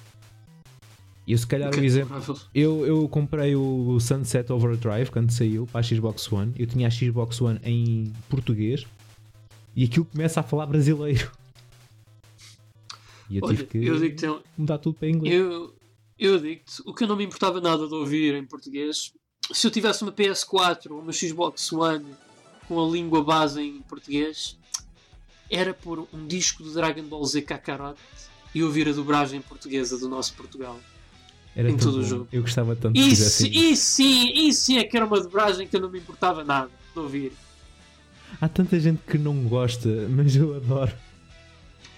S1: E se calhar o exemplo. Eu, eu comprei o Sunset Overdrive quando saiu para a Xbox One. Eu tinha a Xbox One em português e aquilo começa a falar brasileiro. E eu Olha, tive que eu tem... mudar tudo para inglês.
S2: Eu, Eu digo-te, o que eu não me importava nada de ouvir em português, se eu tivesse uma PS4 ou uma Xbox One com a língua base em português, era pôr um disco do Dragon Ball Z Kakarot e ouvir a dobragem portuguesa do nosso Portugal.
S1: Era
S2: Em todo o
S1: bom.
S2: jogo.
S1: Eu gostava tanto que
S2: Isso,
S1: fizessem
S2: isso sim, isso sim é que era uma dobragem que eu não me importava nada de ouvir.
S1: Há tanta gente que não gosta, mas eu adoro.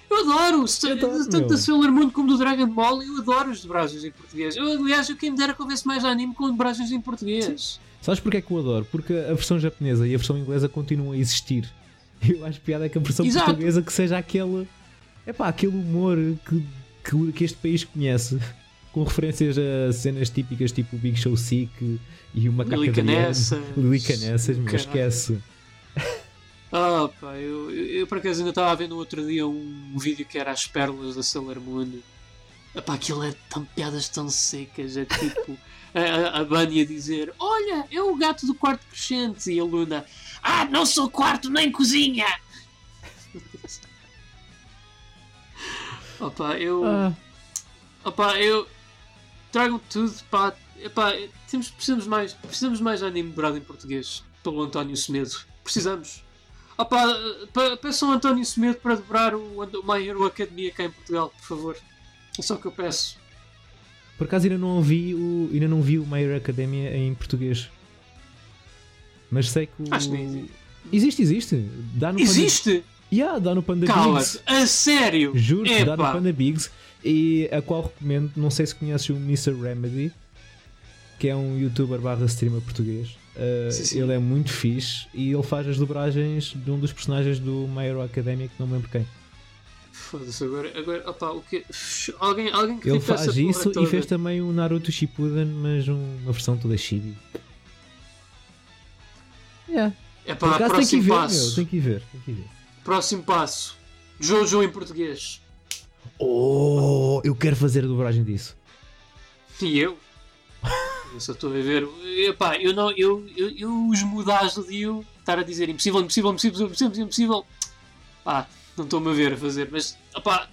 S2: Eu adoro, se-
S1: Eu adoro,
S2: tanto
S1: meu.
S2: da Sailor Moon como do Dragon Ball, eu adoro as dobragens em português. Eu, aliás, eu quem me dera que houvesse mais anime com dobragens em português.
S1: Sabes porquê é que eu adoro? Porque a versão japonesa e a versão inglesa continuam a existir. Eu acho piada que a versão
S2: Exato.
S1: portuguesa que seja aquele. É pá, aquele humor que, que, que este país conhece. Com referências a cenas típicas tipo o Big Show Sick e o Macaco
S2: Lili
S1: Adriano.
S2: Canessas.
S1: Lili Canessas, meu,
S2: Caralho.
S1: esquece.
S2: Ah, pá, eu, eu, eu por acaso ainda estava a ver no outro dia um vídeo que era as pérolas da Sailor Moon. Epá, aquilo é tão piadas tão secas, é tipo a, a, a Bunny a dizer: Olha, é o gato do quarto crescente. E a Luna: Ah, não sou quarto nem cozinha. Opa, eu.
S1: Ah,
S2: Opa, eu. Tragam tudo, pá. Epá, temos, precisamos, mais, precisamos mais anime dobrado em português. Pelo António Semedo. Precisamos. Pa- peçam ao António Semedo para dobrar o, o My Hero Academia cá em Portugal, por favor. É só o que eu peço.
S1: por acaso ainda não ouvi o. ainda não vi o My Hero Academia em português. Mas sei que o.
S2: Acho que nem existe.
S1: Existe, existe. Dá no
S2: Existe?
S1: Panda... Yeah, dá no Panda
S2: Cala-te.
S1: Bigs.
S2: A sério?
S1: Juro dá no. Panda Bigs. E a qual recomendo, não sei se conheces o Mr. Remedy, que é um youtuber barra streamer português. Uh,
S2: Sim, sim.
S1: Ele é muito fixe e ele faz as dobragens de um dos personagens do My Hero Academia, que não me lembro quem.
S2: Foda-se agora. agora opa, o quê? Alguém, alguém que
S1: Ele faz isso e fez também o Naruto Shippuden, mas um- uma versão toda chibi. Yeah.
S2: Epá,
S1: Por acaso tem que ir
S2: próximo
S1: ver,
S2: passo.
S1: meu, tem que ir ver, tem que ir ver.
S2: Próximo passo. Jojo em português.
S1: Oh, eu quero fazer a dobragem disso.
S2: E eu? Eu só estou a ver. Epá, eu não. Eu, eu, eu os modais do Dio estar a dizer impossível, impossível, impossível, impossível, impossível. Pá, não estou-me a ver a fazer, mas. Opá,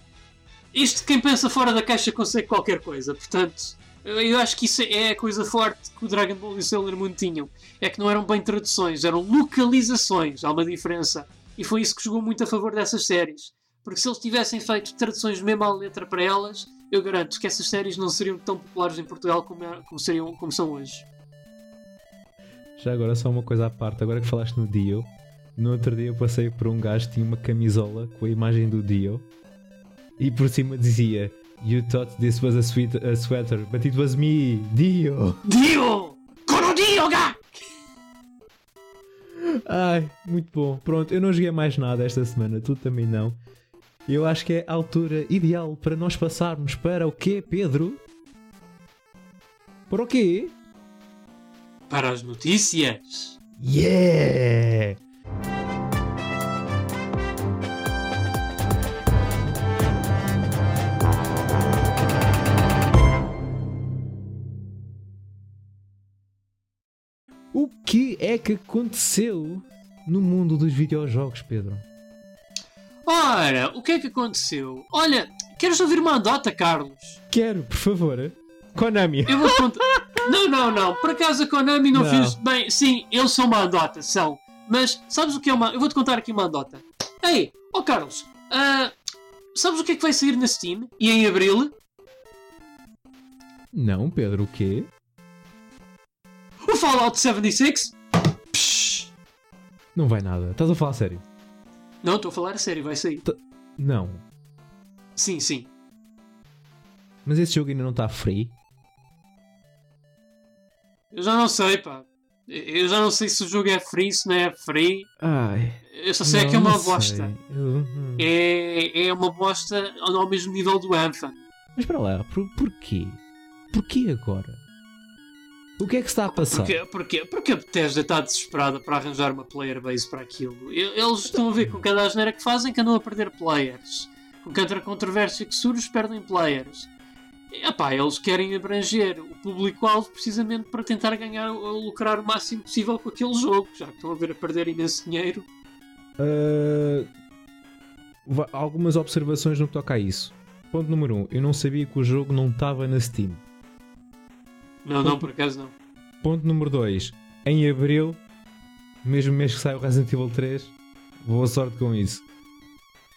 S2: isto quem pensa fora da caixa consegue qualquer coisa, portanto. Eu acho que isso é a coisa forte que o Dragon Ball e o Sailor Moon tinham. É que não eram bem traduções, eram localizações. Há uma diferença. E foi isso que jogou muito a favor dessas séries. Porque se eles tivessem feito traduções mesmo à letra para elas, eu garanto que essas séries não seriam tão populares em Portugal como, é- como seriam, como são hoje.
S1: Já agora só uma coisa à parte, agora que falaste no Dio, no outro dia eu passei por um gajo que tinha uma camisola com a imagem do Dio e por cima dizia You thought this was a, sweet, a sweater, but it was me, Dio!
S2: Dio! Kono Dio ga!
S1: Ai, muito bom. Pronto, eu não joguei mais nada esta semana, tu também não. Eu acho que é a altura ideal para nós passarmos para o quê, Pedro? Para o quê?
S2: Para as notícias.
S1: Yeah! O que é que aconteceu no mundo dos videojogos, Pedro?
S2: Ora, o que é que aconteceu? Olha, queres ouvir uma andota, Carlos?
S1: Quero, por favor. Konami.
S2: Eu vou contar. não, não, não. Por acaso a Konami não,
S1: Não.
S2: fez bem. Sim, eles são uma andota, são. Mas sabes o que é uma. Eu vou-te contar aqui uma andota. Ei, ó Carlos, ah, sabes o que é que vai sair na Steam? E em abril?
S1: Não, Pedro, o quê?
S2: O Fallout 76? Psh.
S1: Não vai nada. Estás a falar sério?
S2: Não, estou a falar a sério, vai sair.
S1: Não.
S2: Sim, sim.
S1: Mas esse jogo ainda não está free?
S2: Eu já não sei, pá. Eu já não sei se o jogo é free, se não é free.
S1: Ai.
S2: Eu só sei que é uma
S1: não sei.
S2: bosta.
S1: Eu- hum.
S2: É, é uma bosta ao mesmo nível do Anthem.
S1: Mas para lá, por, porquê? Porquê agora? O que é que está a passar?
S2: Porquê? Porquê? Porque a Bethesda está desesperada para arranjar uma player base para aquilo. Eles estão a ver com cada asneira que fazem que andam a perder players. Com cada controvérsia que surge, perdem players. Epá, eles querem abranger o público-alvo precisamente para tentar ganhar, ou lucrar o máximo possível com aquele jogo, já que estão a ver a perder imenso dinheiro.
S1: Va- algumas observações no que toca a isso. Ponto número 1. Um, eu não sabia que o jogo não estava na Steam.
S2: Não, não, por acaso não.
S1: Ponto número 2. Em abril, mesmo mês que sai o Resident Evil 3, boa sorte com isso.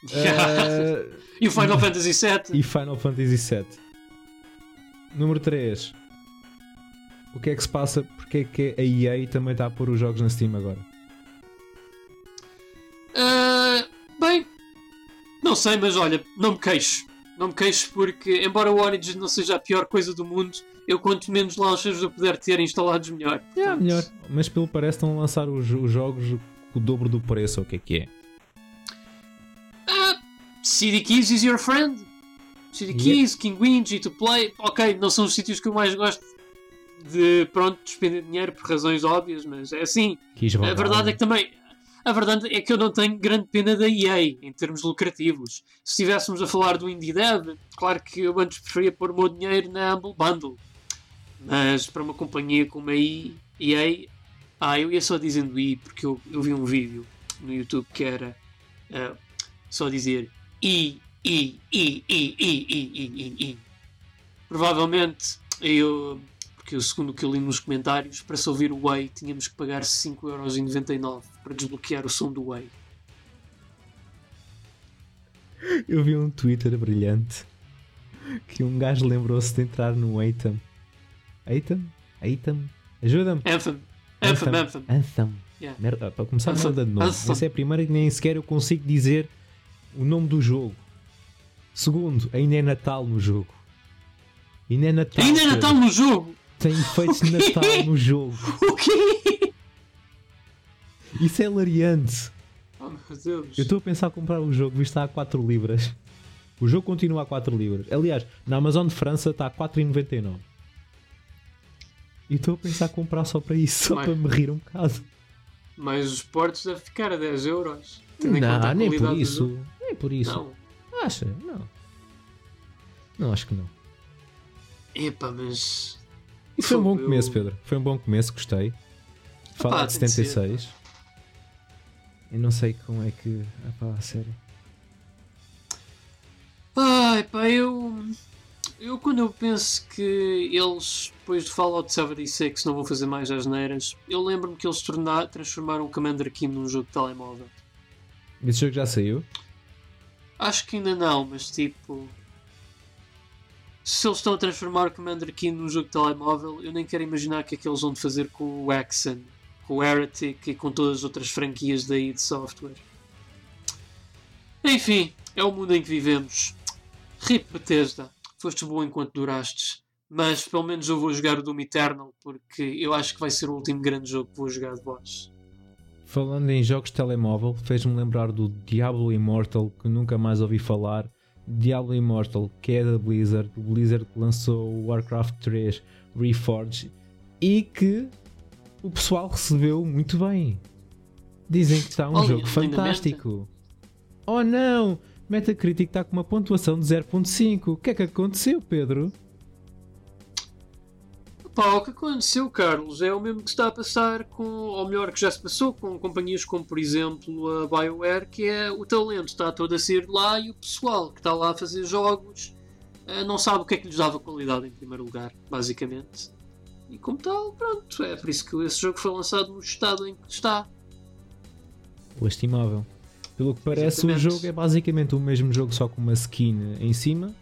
S1: Uh,
S2: e o Final Fantasy VII?
S1: E Final Fantasy VII. Número 3. O que é que se passa? Porque é que a EA também está a pôr os jogos na Steam agora?
S2: Uh, bem, não sei, mas olha, não me queixo. Não me queixo porque, embora o Origin não seja a pior coisa do mundo, eu quanto menos launchers eu puder ter instalados melhor.
S1: É, Portanto... melhor. Mas pelo parece estão a lançar os, os jogos com o dobro do preço, ou o que é que é?
S2: Ah, CD Keys is your friend. CD Keys, yeah. King Win, G2Play. Ok, não são os sítios que eu mais gosto de, pronto, despender dinheiro por razões óbvias, mas é assim. A verdade é que também a verdade é que eu não tenho grande pena da EA em termos lucrativos. Se estivéssemos a falar do Indie Dev, claro que eu antes preferia pôr o meu dinheiro na Humble Bundle. Mas para uma companhia como a EA, ah, eu ia só dizendo I porque eu, eu vi um vídeo no YouTube que era uh, só dizer I, I, I, I, I, I, I, I. Provavelmente eu porque segundo o que eu li nos comentários, para se ouvir o Way tínhamos que pagar 5,99€ para desbloquear o som do Way.
S1: Eu vi um Twitter brilhante que um gajo lembrou-se de entrar no Atem. Atem? Atem? Ajuda-me!
S2: Anthem. Anthem,
S1: Anthem. Anthem. Yeah. Merda, para começar, Anthem. merda de nome. Anthem. Essa é a primeira que nem sequer eu consigo dizer o nome do jogo. Segundo, ainda é Natal no jogo. Ainda é Natal.
S2: Ainda é Natal no jogo!
S1: tem efeitos de Natal no jogo.
S2: O quê?
S1: Isso é hilariante.
S2: Oh meu Deus.
S1: Eu estou a pensar em comprar o jogo, visto está a 4 libras. O jogo continua a 4 libras. Aliás, na Amazon de França está a 4,99. E estou a pensar em comprar só para isso, só Mas... para me rir um bocado.
S2: Mas os portos devem ficar a 10 euros.
S1: Não, nem por isso. Nem por isso. Não. Acha? Não. Não, acho que não.
S2: Epá, mas
S1: e foi um bom começo, Pedro. Foi um bom começo, gostei. Falar de 76. E não sei como é que. Epá, sério.
S2: Ai pá, eu. Eu quando eu penso que eles, depois de Fallout 76, não vão fazer mais as neiras, eu lembro-me que eles tornar, transformaram o Commander Keen num jogo de telemóvel.
S1: Esse jogo já saiu?
S2: Acho que ainda não, mas tipo se eles estão a transformar o Commander Keen num jogo de telemóvel, eu nem quero imaginar o que é que eles vão fazer com o Axon, com o Heretic e com todas as outras franquias da id Software. Enfim, é o mundo em que vivemos. RIP Bethesda, foste bom enquanto durastes, mas pelo menos eu vou jogar o Doom Eternal porque eu acho que vai ser o último grande jogo que vou jogar de vós.
S1: Falando em jogos de telemóvel, fez-me lembrar do Diablo Immortal que nunca mais ouvi falar Diablo Immortal, que é da Blizzard, o Blizzard que lançou o Warcraft 3 Reforged e que o pessoal recebeu muito bem. Dizem que está um jogo fantástico. Oh não! Metacritic está com uma pontuação de 0.5. O que é que aconteceu, Pedro?
S2: Pá, o que aconteceu, Carlos, é o mesmo que está a passar com, ou melhor, que já se passou com companhias como, por exemplo, a BioWare, que é o talento está todo a sair de lá e o pessoal que está lá a fazer jogos eh, não sabe o que é que lhes dava qualidade em primeiro lugar, basicamente. E como tal, pronto, é por isso que esse jogo foi lançado no estado em que está.
S1: Lastimável. Pelo que parece, Exatamente. o jogo é basicamente o mesmo jogo, só com uma skin em cima,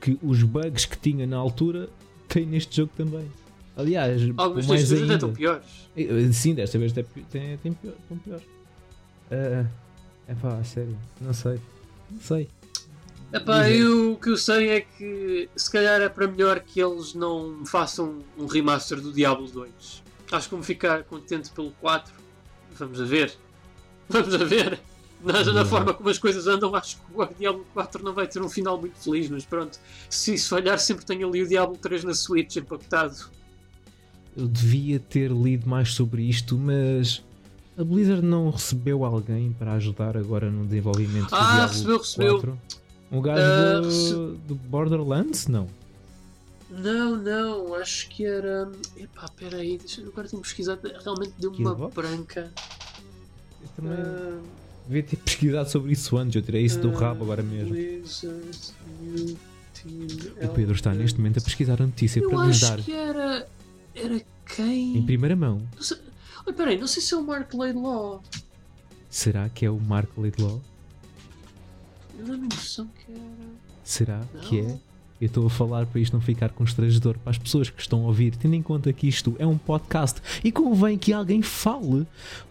S1: que os bugs que tinha na altura tem neste jogo também. Aliás,
S2: algumas mais ainda estão piores. Eh,
S1: sim, desta vez tem, tem, tem pior, estão piores. Uh, é pá, sério, não sei. Não sei.
S2: Epá, eu, o que eu sei é que se calhar é para melhor que eles não façam um remaster do Diablo 2. Acho que vou ficar contente pelo 4. Vamos a ver. Vamos a ver. Na, na forma como as coisas andam, acho que o Diablo 4 não vai ter um final muito feliz, mas pronto. Se isso falhar, sempre tenho ali o Diablo 3 na Switch empacotado
S1: eu devia ter lido mais sobre isto, mas a Blizzard não recebeu alguém para ajudar agora no desenvolvimento
S2: ah,
S1: do Diablo
S2: recebeu, recebeu. 4?
S1: Um gajo uh, do, rece... do, Borderlands? Não.
S2: Não, não, acho que era. Epá, peraí, deixa eu agora tenho pesquisado. Realmente deu uma branca.
S1: Eu também. Uh... Devia ter pesquisado sobre isso antes, eu tirei isso do rabo agora mesmo. O Pedro está neste momento a pesquisar a notícia
S2: eu
S1: para nos dar.
S2: Que era era quem?
S1: Em primeira mão.
S2: Não sei... Peraí, não sei se é o Mark Laidlaw.
S1: Será que é o Mark Laidlaw?
S2: Eu dá-me a impressão que era.
S1: Será
S2: Não.
S1: que é? Eu estou a falar para isto não ficar constrangedor para as pessoas que estão a ouvir, tendo em conta que isto é um podcast e convém que alguém fale,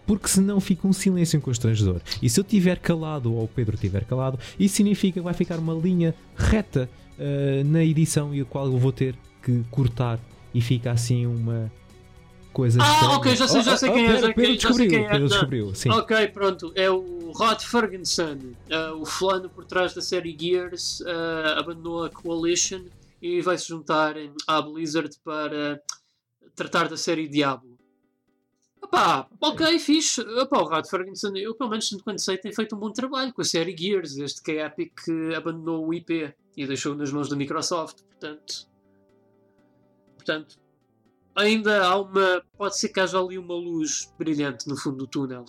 S1: porque senão fica um silêncio constrangedor. E se eu estiver calado ou o Pedro estiver calado, isso significa que vai ficar uma linha reta ah, na edição e a qual eu vou ter que cortar e fica assim uma
S2: Ah, ok, já sei- já sei quem é,
S1: Pedro,
S2: já-
S1: Pedro
S2: já sei
S1: descobriu,
S2: quem é.
S1: Pedro descobriu, sim.
S2: Ok, pronto. É o Rod Ferguson, uh, o fulano por trás da série Gears, uh, abandonou a Coalition e vai se juntar à Blizzard para tratar da série Diablo. Opá, ok, fixe. Opá, o Rod Ferguson, eu pelo menos tanto quanto sei, tem feito um bom trabalho com a série Gears, desde que a Epic abandonou o IP e deixou nas mãos da Microsoft. Portanto, portanto ainda há uma. Pode ser que haja ali uma luz brilhante no fundo do túnel.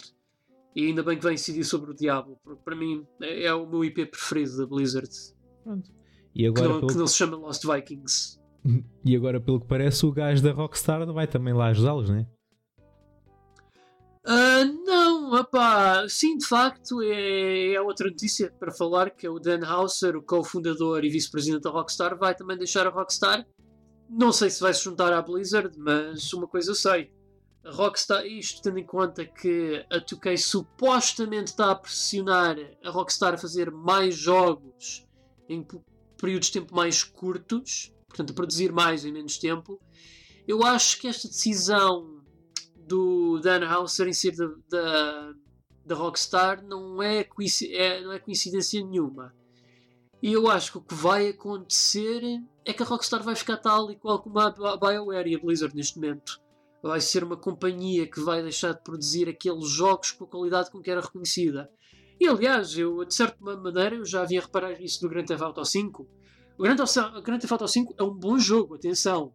S2: E ainda bem que vai incidir sobre o Diablo, porque para mim é, é o meu IP preferido da Blizzard.
S1: Pronto. E
S2: Que
S1: agora,
S2: não,
S1: pelo
S2: que não se chama Lost Vikings.
S1: E agora, pelo que parece, o gajo da Rockstar vai também lá ajudá-los, né?
S2: Ah, não, opá, sim, de facto, é, é outra notícia para falar que é o Dan Houser, o co-fundador e vice-presidente da Rockstar, vai também deixar a Rockstar. Não sei se vai se juntar à Blizzard, mas uma coisa eu sei. A Rockstar, isto tendo em conta que a 2K supostamente está a pressionar a Rockstar a fazer mais jogos em períodos de tempo mais curtos, portanto a produzir mais em menos tempo, eu acho que esta decisão do Dan Houser em ser da, da, da Rockstar não é, é- não é coincidência nenhuma. E eu acho que o que vai acontecer é que a Rockstar vai ficar tal e qual como a Bi- BioWare e a Blizzard neste momento. Vai ser uma companhia que vai deixar de produzir aqueles jogos com a qualidade com que era reconhecida. E aliás, eu de certa maneira eu já havia reparar isso no Grand Theft Auto 5. O Grand o Grand Theft Auto 5 é um bom jogo, atenção.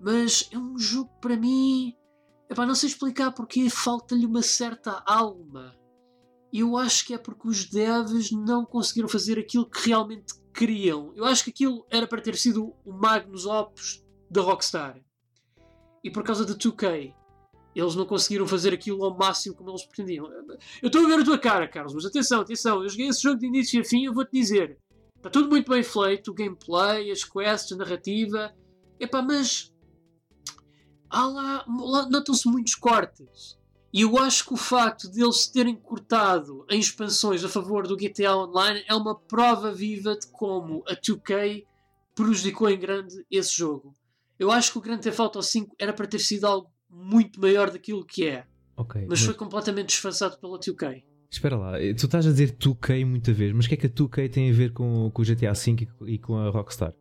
S2: Mas é um jogo para mim, epá, não sei explicar porque falta-lhe uma certa alma. Eu acho que é porque os devs não conseguiram fazer aquilo que realmente queriam. Eu acho que aquilo era para ter sido o Magnus Opus da Rockstar. E por causa da 2K, eles não conseguiram fazer aquilo ao máximo como eles pretendiam. Eu estou a ver a tua cara, Carlos, mas atenção, atenção. Eu joguei esse jogo de início a fim e eu vou-te dizer. Está tudo muito bem feito, o gameplay, as quests, a narrativa. Epá, mas há lá, lá notam-se muitos cortes. E eu acho que o facto de eles se terem cortado em expansões a favor do GTA Online é uma prova viva de como a 2K prejudicou em grande esse jogo. Eu acho que o Grand Theft Auto 5 era para ter sido algo muito maior daquilo que é,
S1: Ok.
S2: mas
S1: mas-
S2: foi completamente disfarçado pela 2K.
S1: Espera lá, eh, tu estás a dizer 2K muita vez, mas o que é que a 2K tem a ver com, com o GTA V e e com a Rockstar?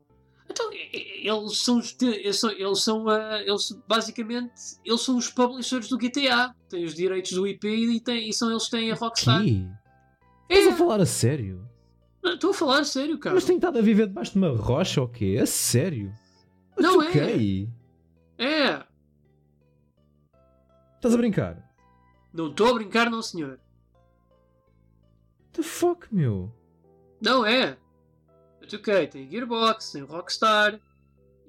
S2: Eles são, os eles são, eles são, ah, eles, basicamente, eles são os publishers do GTA. Têm os direitos do IP e, e são eles que têm a Rockstar.
S1: Que?
S2: É,
S1: Estás a falar a sério?
S2: não, Estou a falar a sério, cara.
S1: Mas tem estado a viver debaixo de uma rocha ou quê? A sério? A
S2: Não
S1: 2K?
S2: É,
S1: Estás a brincar?
S2: não estou a brincar, não, senhor.
S1: The fuck, meu?
S2: Não é. A 2K tem Gearbox, tem Rockstar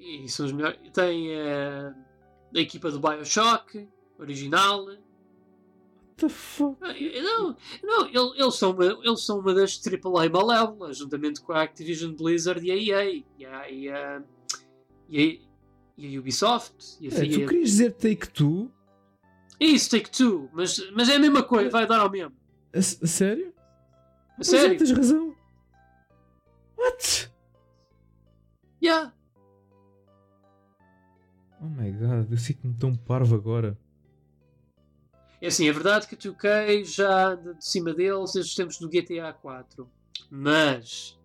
S2: e são os melhores. Tem eh, a equipa do Bioshock, original.
S1: What the fuck?
S2: Ah, Não, não ele- eles, são uma, eles são uma das AAA malévolas, juntamente com a Activision Blizzard e a EA. E a, e a, e a, e a Ubisoft. E a,
S1: É, tu querias dizer Take Two?
S2: Isso, Take Two, mas, mas é a mesma coisa, vai dar ao mesmo.
S1: A, a sério?
S2: A
S1: é,
S2: sério?
S1: tens razão. What?
S2: Yeah.
S1: Oh my god, eu sinto-me tão parvo agora.
S2: É assim, é verdade que a 2K já anda de cima deles desde os tempos do GTA 4. Mas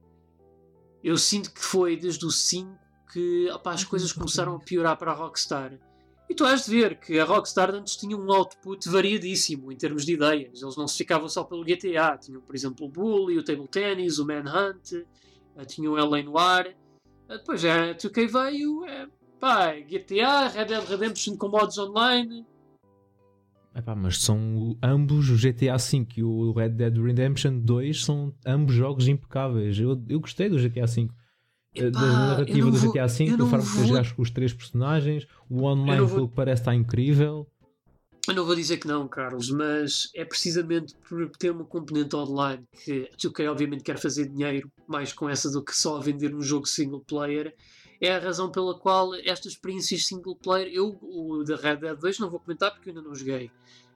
S2: eu sinto que foi desde o 5 que opá, as coisas começaram a piorar para a Rockstar. E tu has de ver que a Rockstar antes tinha um output variadíssimo em termos de ideias. Eles não se ficavam só pelo GTA. Tinham, por exemplo, o Bully, o Table Tennis, o Manhunt, eh, tinham o LA Noir. Eh, Depois é, a 2K veio, é, pá, GTA, Red Dead Redemption com mods online.
S1: Epá, mas são ambos o GTA V e o Red Dead Redemption 2 são ambos jogos impecáveis. Eu, eu gostei do GTA V. Epá, da narrativa do vou, GTA V, da forma que jogaste com os três personagens, o online, vou... pelo que parece, está incrível.
S2: Eu não vou dizer que não, Carlos, mas é precisamente por ter uma componente online que o que obviamente quer fazer dinheiro mais com essa do que só vender um jogo single player. É a razão pela qual estas experiências single player, eu o da Red Dead 2 não vou comentar porque eu ainda não joguei,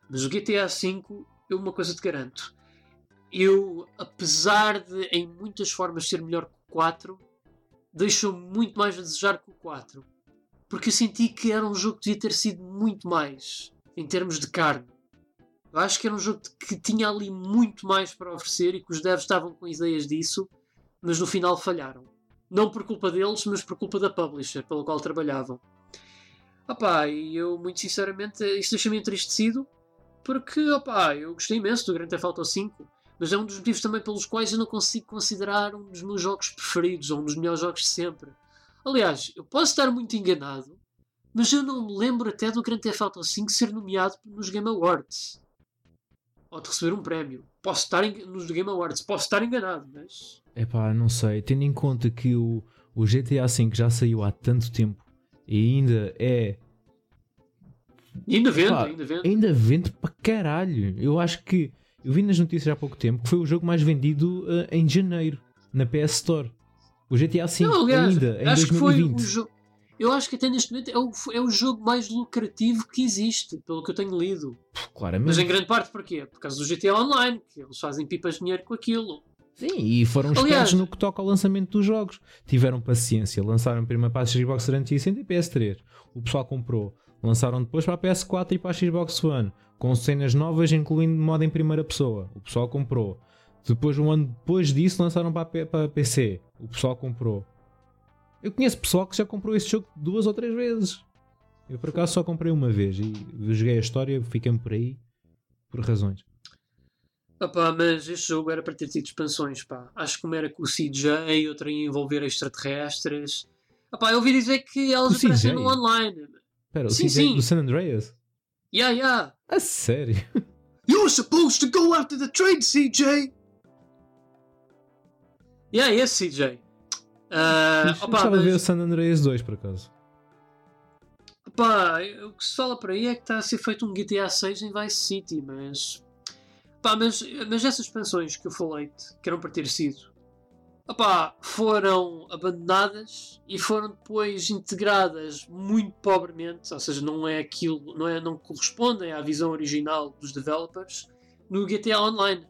S2: mas o GTA V, eu uma coisa te garanto. Eu, apesar de em muitas formas ser melhor que o 4, deixou muito mais a desejar que o 4. Porque eu senti que era um jogo que devia ter sido muito mais em termos de carne. Eu acho que era um jogo que tinha ali muito mais para oferecer e que os devs estavam com ideias disso, mas no final falharam. Não por culpa deles, mas por culpa da publisher pela qual trabalhavam. Opá, e eu muito sinceramente isto deixa-me entristecido porque opá, eu gostei imenso do Grand Theft Auto 5 mas é um dos motivos também pelos quais eu não consigo considerar um dos meus jogos preferidos ou um dos melhores jogos de sempre. Aliás, eu posso estar muito enganado, mas eu não me lembro até do Grand Theft Auto 5 ser nomeado nos Game Awards. Ou de receber um prémio. Posso estar nos Game Awards, posso estar enganado, mas.
S1: Epá, não sei. Tendo em conta que o, o GTA V já saiu há tanto tempo e ainda é.
S2: ainda vende, ainda vende.
S1: Ainda vende para caralho. Eu acho que. Eu vi nas notícias há pouco tempo que foi o jogo mais vendido uh, em janeiro na PS Store. O GTA V não, aliás, ainda em acho 2020. Que foi o jogo
S2: eu acho que até neste momento é o, é o jogo mais lucrativo que existe, pelo que eu tenho lido.
S1: Claramente.
S2: Mas em grande parte porquê? Por causa do GTA Online, que eles fazem pipas de dinheiro com aquilo.
S1: Sim, e foram espertos no que toca ao lançamento dos jogos. Tiveram paciência, lançaram primeiro para a Xbox 360 e PS3. O pessoal comprou. Lançaram depois para a PS4 e para a Xbox One, com cenas novas, incluindo modo em primeira pessoa. O pessoal comprou. Depois, um ano depois disso, lançaram para a, para PC. O pessoal comprou. Eu conheço pessoal que já comprou esse jogo duas ou três vezes. Eu por acaso só comprei uma vez e joguei a história, fiquei por aí por razões.
S2: Opa, mas este jogo era para ter tido expansões, pá. Acho que uma era com o CJ, outra ia envolver extraterrestres. Opa, eu ouvi dizer que elas aparecem no online.
S1: Espera, o sim, CJ sim. do San Andreas?
S2: Yeah, yeah.
S1: A sério?
S2: You're supposed to go after the train, CJ! Yeah, yes, CJ.
S1: Uh, opa, gostava mas... de ver o San Andreas 2 por acaso.
S2: Pá, o que se fala por aí é que está a ser feito um GTA 6 em Vice City, mas. Pá, mas, mas essas expansões que eu falei que eram para ter sido opá, foram abandonadas e foram depois integradas muito pobremente, ou seja, não é aquilo, não, é, não correspondem à visão original dos developers no GTA Online.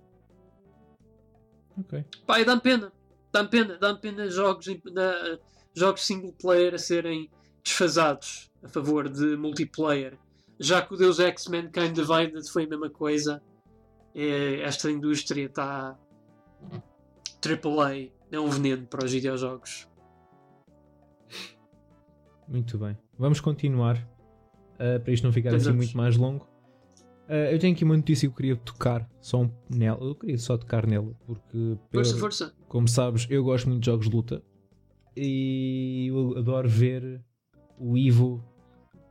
S1: Ok.
S2: Pá, e dá-me pena dá-me pena, dá pena jogos, da, jogos single player a serem desfasados a favor de multiplayer. Já que o Deus Ex Mankind Divided foi a mesma coisa, esta indústria está AAA, é um veneno para os videojogos.
S1: Muito bem, vamos continuar uh, para isto não ficar assim muito mais longo. Uh, eu tenho aqui uma notícia que eu queria tocar só um, nela. Eu queria só tocar nela, porque.
S2: Força, força.
S1: Como sabes, eu gosto muito de jogos de luta e eu adoro ver o Ivo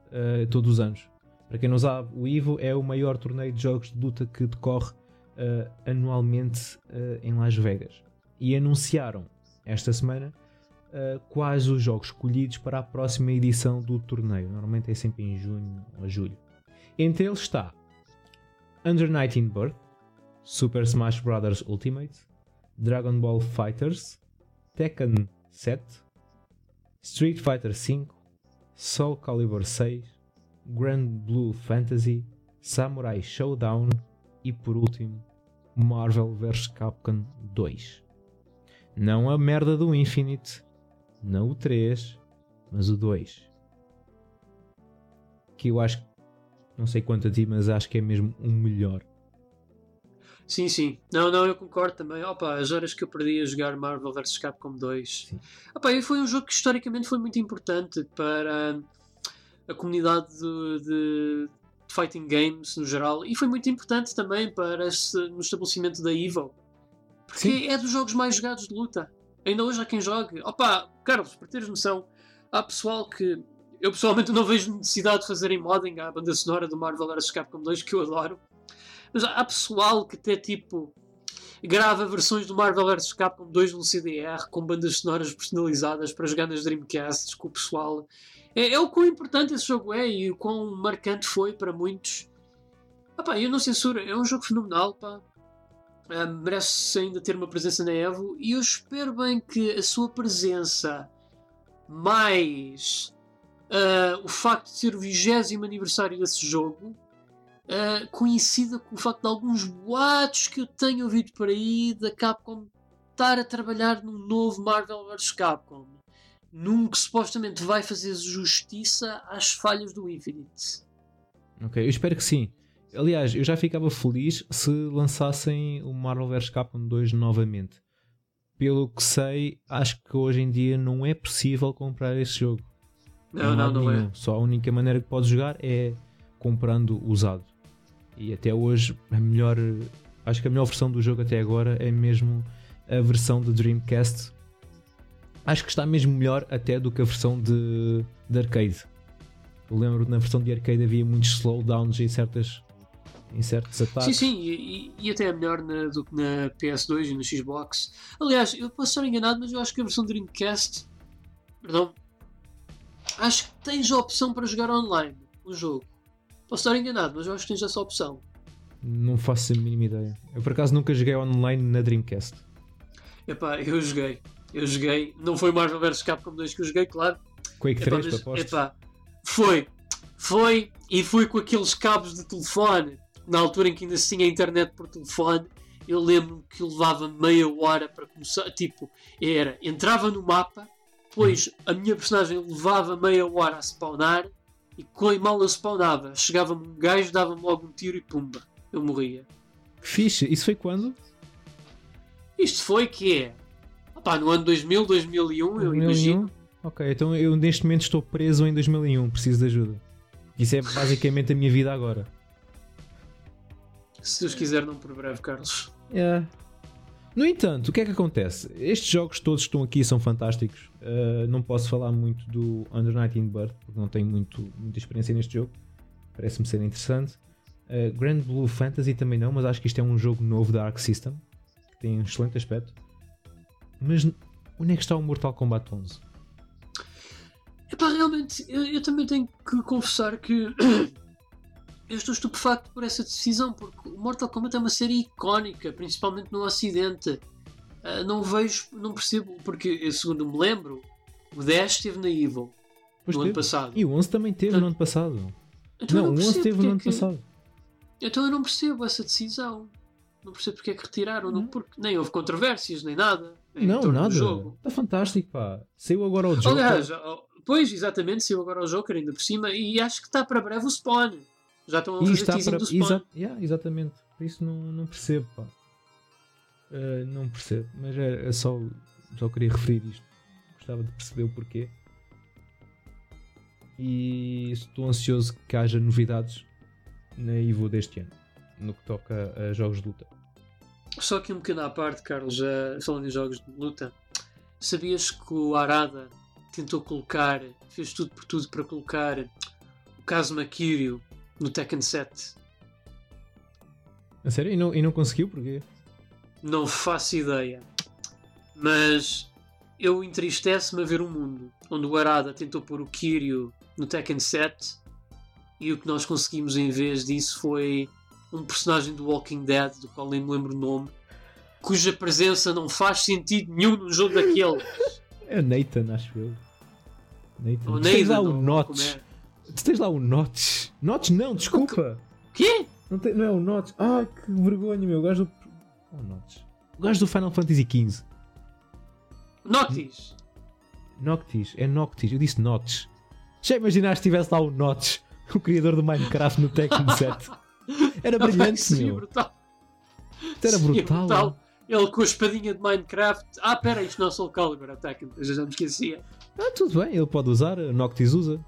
S1: uh, todos os anos. Para quem não sabe, o Ivo é o maior torneio de jogos de luta que decorre uh, anualmente em Las Vegas. E anunciaram esta semana quais os jogos escolhidos para a próxima edição do torneio. Normalmente é sempre em junho ou julho. Entre eles está Under 19 Birth, Super Smash Bros. Ultimate, Dragon Ball Fighters, Tekken 7, Street Fighter V, Soul Calibur 6, Grand Blue Fantasy, Samurai Showdown e por último Marvel vs Capcom 2. Não a merda do Infinite, não o 3, mas o 2. Que eu acho que não sei quanto a ti, mas acho que é mesmo o um melhor.
S2: Sim, sim. Não, não, eu concordo também. Opa, as horas que eu perdi a jogar Marvel vs Capcom 2. Sim. Opa, foi um jogo que historicamente foi muito importante para a comunidade de, de fighting games no geral e foi muito importante também para esse, no estabelecimento da Evil. Porque sim. é dos jogos mais jogados de luta. Ainda hoje há quem jogue. Opa, Carlos, para teres noção, há pessoal que eu pessoalmente não vejo necessidade de fazerem modding à banda sonora do Marvel vs Capcom 2, que eu adoro. Mas há pessoal que até tipo grava versões do Marvel vs Capcom 2 no CDR com bandas sonoras personalizadas para jogar nas Dreamcasts com o pessoal. É, é o quão importante esse jogo é e o quão marcante foi para muitos. Ah, pá, eu não censuro, é um jogo fenomenal, pá. Ah, merece ainda ter uma presença na Evo e eu espero bem que a sua presença mais uh, o facto de ser o 20 aniversário desse jogo uh, coincida com o facto de alguns boatos que eu tenho ouvido por aí da Capcom estar a trabalhar num novo Marvel vs Capcom. Num que supostamente vai fazer justiça às falhas do Infinite.
S1: Ok, eu espero que sim. Aliás, eu já ficava feliz se lançassem o Marvel vs Capcom 2 novamente. Pelo que sei, acho que hoje em dia não é possível comprar esse jogo.
S2: Não, não, não, não é.
S1: Só a única maneira que podes jogar é comprando usado. E até hoje a melhor. Acho que a melhor versão do jogo até agora é mesmo a versão do Dreamcast. Acho que está mesmo melhor até do que a versão de, de arcade. Eu lembro que na versão de arcade havia muitos slowdowns em certas em certos ataques.
S2: Sim, sim, e, e até é melhor na, do que na PS2 e no Xbox. Aliás, eu posso estar enganado, mas eu acho que a versão Dreamcast. Perdão. Acho que tens a opção para jogar online o jogo. Posso estar enganado, mas eu acho que tens essa opção.
S1: Não faço a mínima ideia. Eu por acaso nunca joguei online na Dreamcast.
S2: Epá, eu joguei. Eu joguei. Não foi Marvel vs Capcom 2 que eu joguei, claro.
S1: Quake 3, epá, mas, epá,
S2: Foi. Foi. E fui com aqueles cabos de telefone. Na altura em que ainda se tinha internet por telefone. Eu lembro que levava meia hora para começar. Tipo, era. Entrava no mapa. Depois a minha personagem levava meia hora a spawnar e com mal eu spawnava, chegava-me um gajo, dava-me logo um tiro e pumba, eu morria.
S1: Fixe, isso foi quando?
S2: Isto foi que é? Opá, no ano 2000, 2001, 2001? eu imagino.
S1: Ok, então eu neste momento estou preso em 2001, preciso de ajuda. Isso é basicamente a minha vida agora.
S2: Se Deus quiser, não por breve, Carlos.
S1: É, no entanto, o que é que acontece? Estes jogos todos que estão aqui são fantásticos. Uh, não posso falar muito do Under 19 Bird, porque não tenho muito, muita experiência neste jogo. Parece-me ser interessante. Uh, Grand Blue Fantasy também não, mas acho que isto é um jogo novo da Arc System, que tem um excelente aspecto. Mas onde é que está o Mortal Kombat 11?
S2: Epá, realmente, eu, eu também tenho que confessar que eu estou estupefacto por essa decisão, porque o Mortal Kombat é uma série icónica, principalmente no Ocidente. Uh, não vejo, não percebo, porque segundo me lembro, o 10 esteve na Evil pois no teve. ano passado.
S1: E o 11 também teve então, no ano passado. Então não, o 11 teve no ano que... passado.
S2: Então eu não percebo essa decisão. Não percebo porque é que retiraram, não, porque nem houve controvérsias, nem nada.
S1: Não, nada. Está fantástico, pá. Saiu agora o Joker.
S2: Aliás, pois, exatamente, saiu agora o Joker ainda por cima e acho que está para breve o Spawn. Já estão a fazer está para... do Spawn. Exa...
S1: Yeah, exatamente. Por isso não, não percebo, pá. Uh, não percebo. Mas é, é, só, só queria referir isto. Gostava de perceber o porquê. E estou ansioso que haja novidades na Evo deste ano. No que toca a jogos de luta.
S2: Só que um bocadinho à parte, Carlos, já falando em jogos de luta, sabias que o Arada tentou colocar, fez tudo por tudo para colocar o Kazuma Kiryu no Tekken 7.
S1: A sério? E não, e não conseguiu? Porquê?
S2: Não faço ideia. Mas eu entristece-me a ver um mundo onde o Arada tentou pôr o Kiryu no Tekken 7 e o que nós conseguimos em vez disso foi um personagem do Walking Dead, do qual nem me lembro o nome, cuja presença não faz sentido nenhum num jogo daqueles.
S1: É Nathan, acho eu. Nathan. O Nathan, o Notch. É? Tu tens lá o Notch. Notch não, desculpa.
S2: Quê?
S1: Não, tem, não é o Notch. Ah, que vergonha, meu. O gajo do. Oh, Notch. O gajo do Final Fantasy XV.
S2: Noctis.
S1: Noctis. É Noctis. Eu disse Notch. Já imaginaste se tivesse lá o Notch, o criador do Minecraft no Tekken 7? Era brilhante, meu.
S2: Brutal.
S1: Era brutal. brutal.
S2: Ele com a espadinha de Minecraft. Ah, pera, isto não é Soul Calibur, a Tekken. Eu já me esquecia.
S1: Ah, tudo bem, ele pode usar. Noctis usa.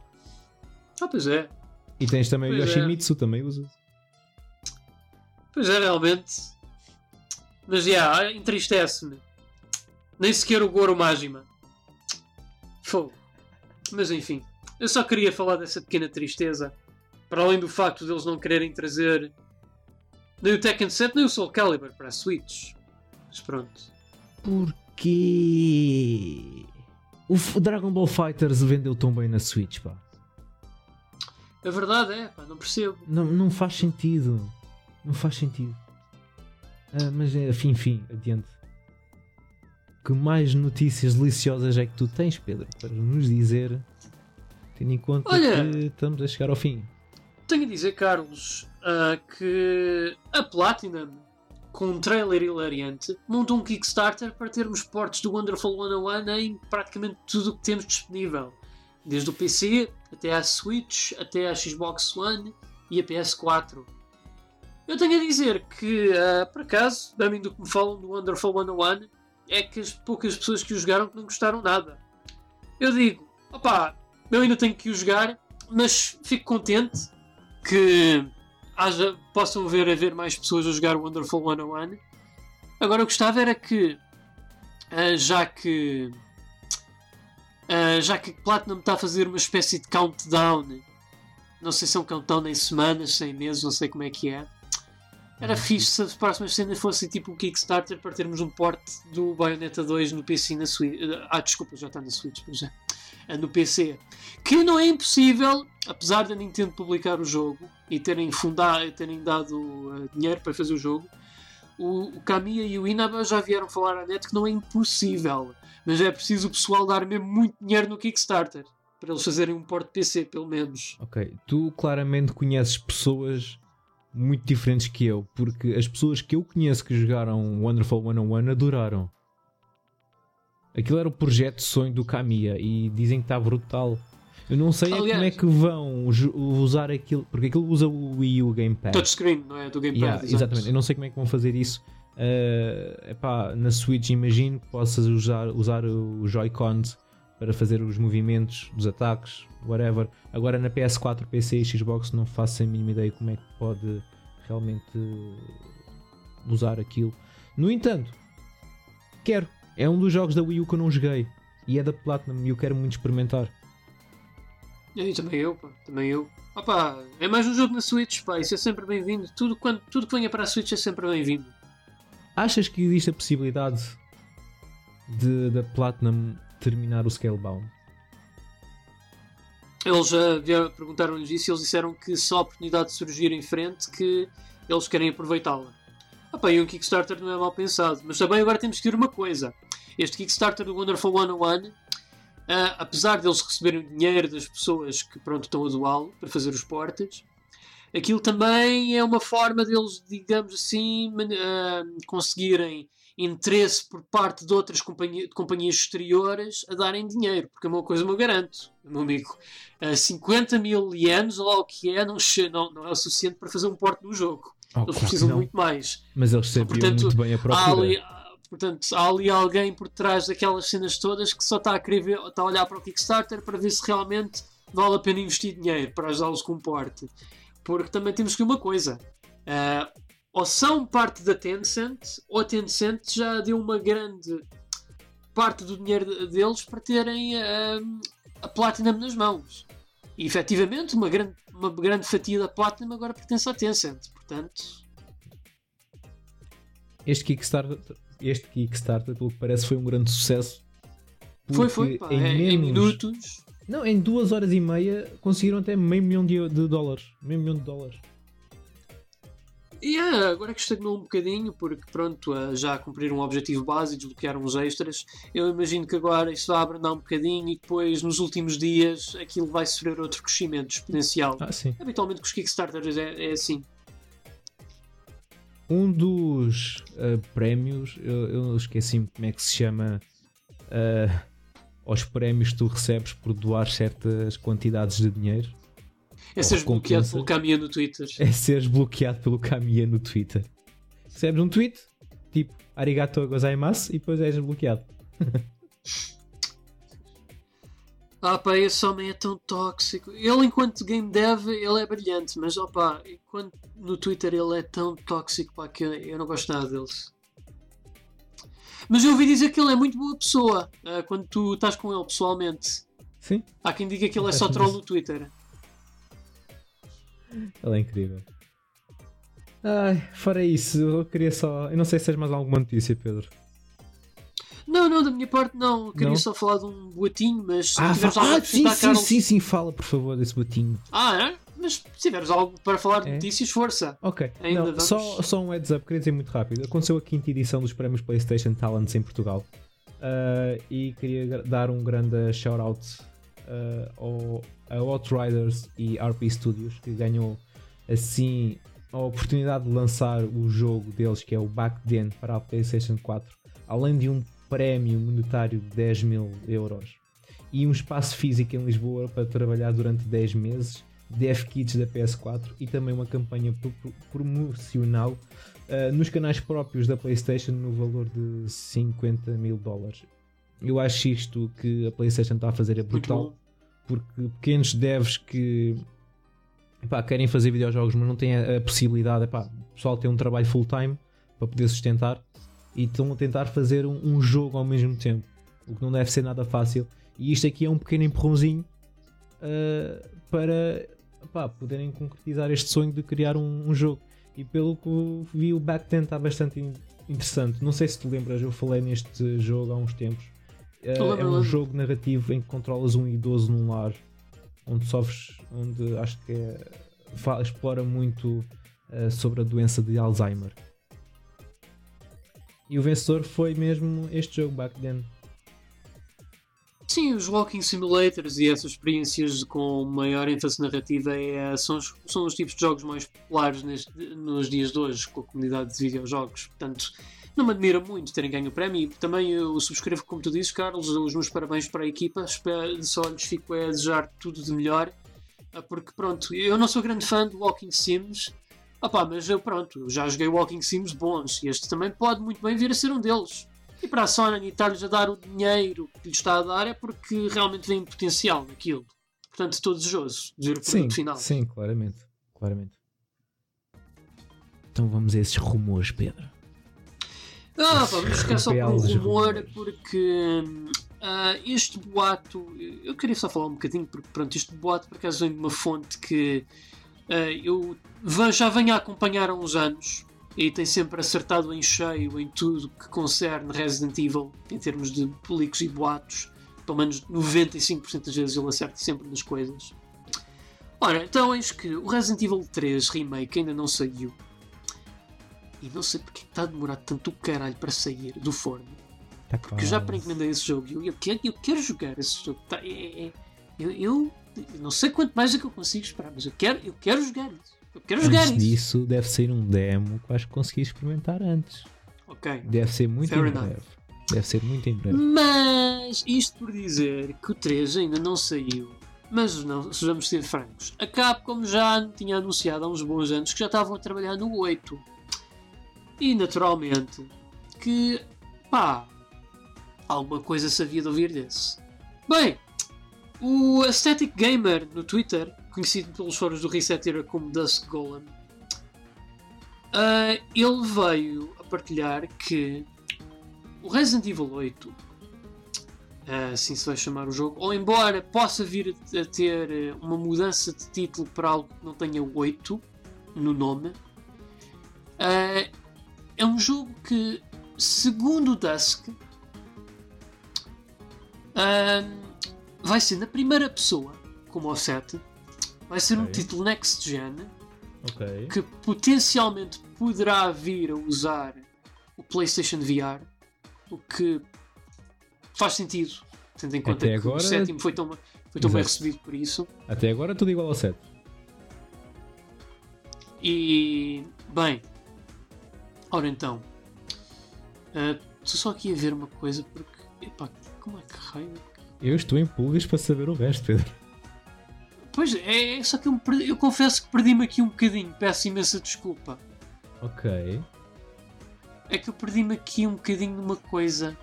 S2: Ah, pois é.
S1: E tens também pois o é. Yoshimitsu, é. também usa.
S2: Pois é, realmente. Mas já, yeah, entristece-me. Nem sequer o Goro Majima. Fogo. Mas enfim, eu só queria falar dessa pequena tristeza. Para além do facto deles não quererem trazer nem o Tekken 7 nem o Soul Calibur para a Switch. Mas pronto.
S1: Porquê? O Dragon Ball Fighters vendeu tão bem na Switch, pá.
S2: A verdade é, pá, não percebo.
S1: Não, não faz sentido. Não faz sentido. Ah, mas é, fim, fim, adiante. Que mais notícias deliciosas é que tu tens, Pedro, para nos dizer, tendo em conta
S2: Olha.
S1: que estamos a chegar ao fim?
S2: Tenho a dizer, Carlos, ah, que a Platinum, com um trailer hilariante, montou um Kickstarter para termos portes do Wonderful 101 em praticamente tudo o que temos disponível. Desde o PC, até à Switch, até à Xbox One e a PS4. Eu tenho a dizer que, ah, por acaso, a mim do que me falam do Wonderful 101, é que as poucas pessoas que o jogaram não gostaram nada. Eu digo, opá, eu ainda tenho que o jogar, mas fico contente que haja, possam ver haver mais pessoas a jogar Wonderful 101. Agora eu gostava era que, ah, já que ah, já que Platinum está a fazer uma espécie de countdown, não sei se é um countdown em semanas, sem meses, não sei como é que é. Era fixe se as próximas cenas fossem tipo um Kickstarter para termos um porte do Bayonetta 2 no PC na Switch. Ah, desculpa, já está na Switch, mas já. Ah, No PC. Que não é impossível, apesar da Nintendo publicar o jogo e terem, fundado, terem dado ah, dinheiro para fazer o jogo. O, o Kamiya e o Inaba já vieram falar à net que não é impossível, mas é preciso o pessoal dar mesmo muito dinheiro no Kickstarter para eles fazerem um porte PC, pelo menos.
S1: Ok, tu claramente conheces pessoas muito diferentes que eu, porque as pessoas que eu conheço que jogaram Wonderful 101 adoraram. Aquilo era o projeto de sonho do Kamiya e dizem que está brutal. Eu não sei é
S2: Aliás-
S1: como é que vão usar aquilo, porque aquilo usa o Wii U Gamepad.
S2: Touchscreen, não é? Do Gamepad.
S1: Yeah, exatamente, eu não sei como é que vão fazer isso. Uh, epá, na Switch imagino que possas usar, usar os Joy-Cons para fazer os movimentos dos ataques, whatever. Agora na PS4, PC e Xbox não faço a mínima ideia como é que pode realmente usar aquilo. No entanto, quero. É um dos jogos da Wii U que eu não joguei. E é da Platinum e eu quero muito experimentar.
S2: E também eu, pá, também eu. Opa, é mais um jogo na Switch, pá, isso é sempre bem-vindo. Tudo, quando, tudo que venha para a Switch é sempre bem-vindo.
S1: Achas que existe a possibilidade de da Platinum terminar o Scalebound?
S2: Eles já perguntaram-lhes isso e eles disseram que se a oportunidade surgir em frente, que eles querem aproveitá-la. Opa, e um Kickstarter não é mal pensado. Mas também agora temos que ver uma coisa. Este Kickstarter do Wonderful 101, ah, apesar deles receberem dinheiro das pessoas que pronto, estão a doá-lo para fazer os portes, aquilo também é uma forma deles, digamos assim, ah, conseguirem interesse por parte de outras companhia- companhias exteriores a darem dinheiro, porque é uma coisa eu garanto, meu amigo. ah, 50 mil ienes, ou lá o que é, não, não, não é o suficiente para fazer um porte no jogo.
S1: Oh,
S2: Eles precisam
S1: não.
S2: muito mais.
S1: Mas eles sabiam
S2: Portanto,
S1: muito bem a
S2: Há
S1: procura.
S2: ali, portanto, há ali alguém por trás daquelas cenas todas que só está a querer ver, está a olhar para o Kickstarter para ver se realmente vale a pena investir dinheiro para ajudá-los com porte. Porque também temos que uma coisa. ah, ou são parte da Tencent, ou a Tencent já deu uma grande parte do dinheiro de- deles para terem ah, a Platinum nas mãos. E efetivamente, uma grande, uma grande fatia da Platinum agora pertence à Tencent. Portanto,
S1: Este Kickstarter, este Kickstarter, pelo que parece, foi um grande sucesso.
S2: foi, foi. pá,
S1: Em,
S2: é- em
S1: menos-
S2: minutos.
S1: Não, em duas horas e meia conseguiram até meio milhão de, de dólares. Meio milhão de dólares.
S2: E é, agora que estagnou um bocadinho, porque pronto, já cumpriram um objetivo base e desbloquearam os extras. Eu imagino que agora isso vai abrandar um bocadinho e depois, nos últimos dias, aquilo vai sofrer outro crescimento exponencial.
S1: Ah.
S2: Habitualmente com os Kickstarters é, é assim.
S1: Um dos ah, prémios, eu, eu esqueci-me como é que se chama. ah, aos prémios que tu recebes por doar certas quantidades de dinheiro.
S2: É seres bloqueado pelo caminho no Twitter.
S1: é seres bloqueado pelo Kamiya no Twitter. Recebes um tweet, tipo arigato gozaimasu, e depois és bloqueado.
S2: Ah pá, esse homem é tão tóxico. Ele, enquanto game dev, ele é brilhante, mas opá, enquanto no Twitter ele é tão tóxico pá, que eu, não gosto nada deles. Mas eu ouvi dizer que ele é muito boa pessoa ah, quando tu estás com ele pessoalmente.
S1: Sim,
S2: Há quem diga que ele é só troll no Twitter.
S1: ele é incrível. Ai, fora isso, eu queria só. Eu não sei se tens mais alguma notícia, Pedro.
S2: Não, não, da minha parte não. Queria
S1: Não?
S2: só falar de um boatinho, mas
S1: Ah, fa- ah sim, sim,
S2: Carlos-
S1: sim, sim, fala por favor desse botinho.
S2: Ah, é? Mas se tiveres algo para falar de
S1: É?
S2: notícias, força.
S1: Ok,
S2: Ainda
S1: não,
S2: vamos?
S1: só, só um heads up, queria dizer muito rápido. Aconteceu a quinta edição dos prémios PlayStation Talents em Portugal Ah, e queria dar um grande shout-out ah, ao, a Outriders e RP Studios que ganhou assim a oportunidade de lançar o jogo deles que é o Back Then para a PlayStation 4, além de um prémio monetário de 10 mil euros e um espaço físico em Lisboa para trabalhar durante 10 meses, dev kits da PS4 e também uma campanha pro- pro- promocional uh, nos canais próprios da PlayStation no valor de 50 mil dólares. Eu acho isto que a PlayStation está a fazer é brutal porque pequenos devs que epá, querem fazer videojogos mas não têm a, a possibilidade, epá, o pessoal tem um trabalho full time para poder sustentar e estão a tentar fazer um, um jogo ao mesmo tempo, o que não deve ser nada fácil. E isto aqui é um pequeno empurrãozinho uh, para epá, poderem concretizar este sonho de criar um, um jogo. E pelo que vi, o Back está bastante in- interessante. Não sei se te lembras, eu falei neste jogo há uns tempos. Uh, é um jogo narrativo em que controlas um idoso num lar onde sofres, onde acho que é, explora muito uh, sobre a doença de Alzheimer. E o vencedor foi mesmo este jogo Back Then.
S2: Sim, os walking simulators e essas experiências com maior ênfase narrativa é, são, os, são os tipos de jogos mais populares neste- nos dias de hoje com a comunidade de videojogos. Portanto, não me admira muito terem ganho o prémio e também eu subscrevo, como tu dizes, Carlos, os meus parabéns para a equipa. Só lhes fico a desejar tudo de melhor. Ah, Porque, pronto, eu não sou grande fã de Walking Sims, opá, mas eu, pronto, eu já joguei Walking Sims bons e este também pode muito bem vir a ser um deles. E para a Sony estar-lhes a dar o dinheiro que lhes está a dar é porque realmente vem potencial naquilo. Portanto, estou desejoso de ver o produto
S1: Sim,
S2: final.
S1: sim, claramente. claramente. Então vamos a esses rumores, Pedro.
S2: Ah, vamos ficar só por um rumor, porque ah, este boato. Eu queria só falar um bocadinho, porque pronto, este boato por acaso vem de uma fonte que eu ve- já venho a acompanhar há uns anos e tem sempre acertado em cheio em tudo que concerne Resident Evil, em termos de públicos e boatos. Pelo menos 95% das vezes ele acerta sempre nas coisas. Ora, então eis que o Resident Evil 3 Remake ainda não saiu. E não sei porque está a demorar tanto o caralho para sair do forno.
S1: Tá
S2: Porque eu já pré-encomendei esse jogo e eu, eu quero, eu quero jogar esse jogo. Tá, é- é- é- eu, eu- eu não sei quanto mais é que eu consigo esperar, mas eu quero, eu quero jogar isso. Eu quero jogar
S1: Antes
S2: isso.
S1: disso, deve sair um demo que vais conseguir experimentar antes.
S2: Ok.
S1: Deve ser muito
S2: Fair
S1: em
S2: enough.
S1: breve. Deve ser muito em breve.
S2: Mas isto por dizer que o 3 ainda não saiu. Mas não, sejamos ser francos. A Capcom já tinha anunciado há uns bons anos que já estavam a trabalhar no 8. E naturalmente que pá, alguma coisa se havia de ouvir desse. Bem, o Aesthetic Gamer no Twitter, conhecido pelos fóruns do Reset Era como Dusk Golem, ah, ele veio a partilhar que o Resident Evil 8, ah, assim se vai chamar o jogo, ou embora possa vir a ter uma mudança de título para algo que não tenha 8 no nome, ah, é um jogo que, segundo o Dusk, ah, vai ser na primeira pessoa, como o 7, vai ser um
S1: Ok.
S2: título next gen
S1: Ok.
S2: que potencialmente poderá vir a usar o PlayStation VR, o que faz sentido, tendo em conta
S1: Até
S2: que
S1: agora-
S2: o sétimo foi tão, foi tão bem recebido por isso.
S1: Até agora tudo igual ao 7.
S2: E bem, ora então, ah, estou só aqui a ver uma coisa porque, epá, como é que raio?
S1: Eu estou em pulgas para saber o resto, Pedro.
S2: Pois é, é só que eu, perdi- eu confesso que perdi-me aqui um bocadinho, peço imensa desculpa.
S1: Ok.
S2: é que eu perdi-me aqui um bocadinho numa coisa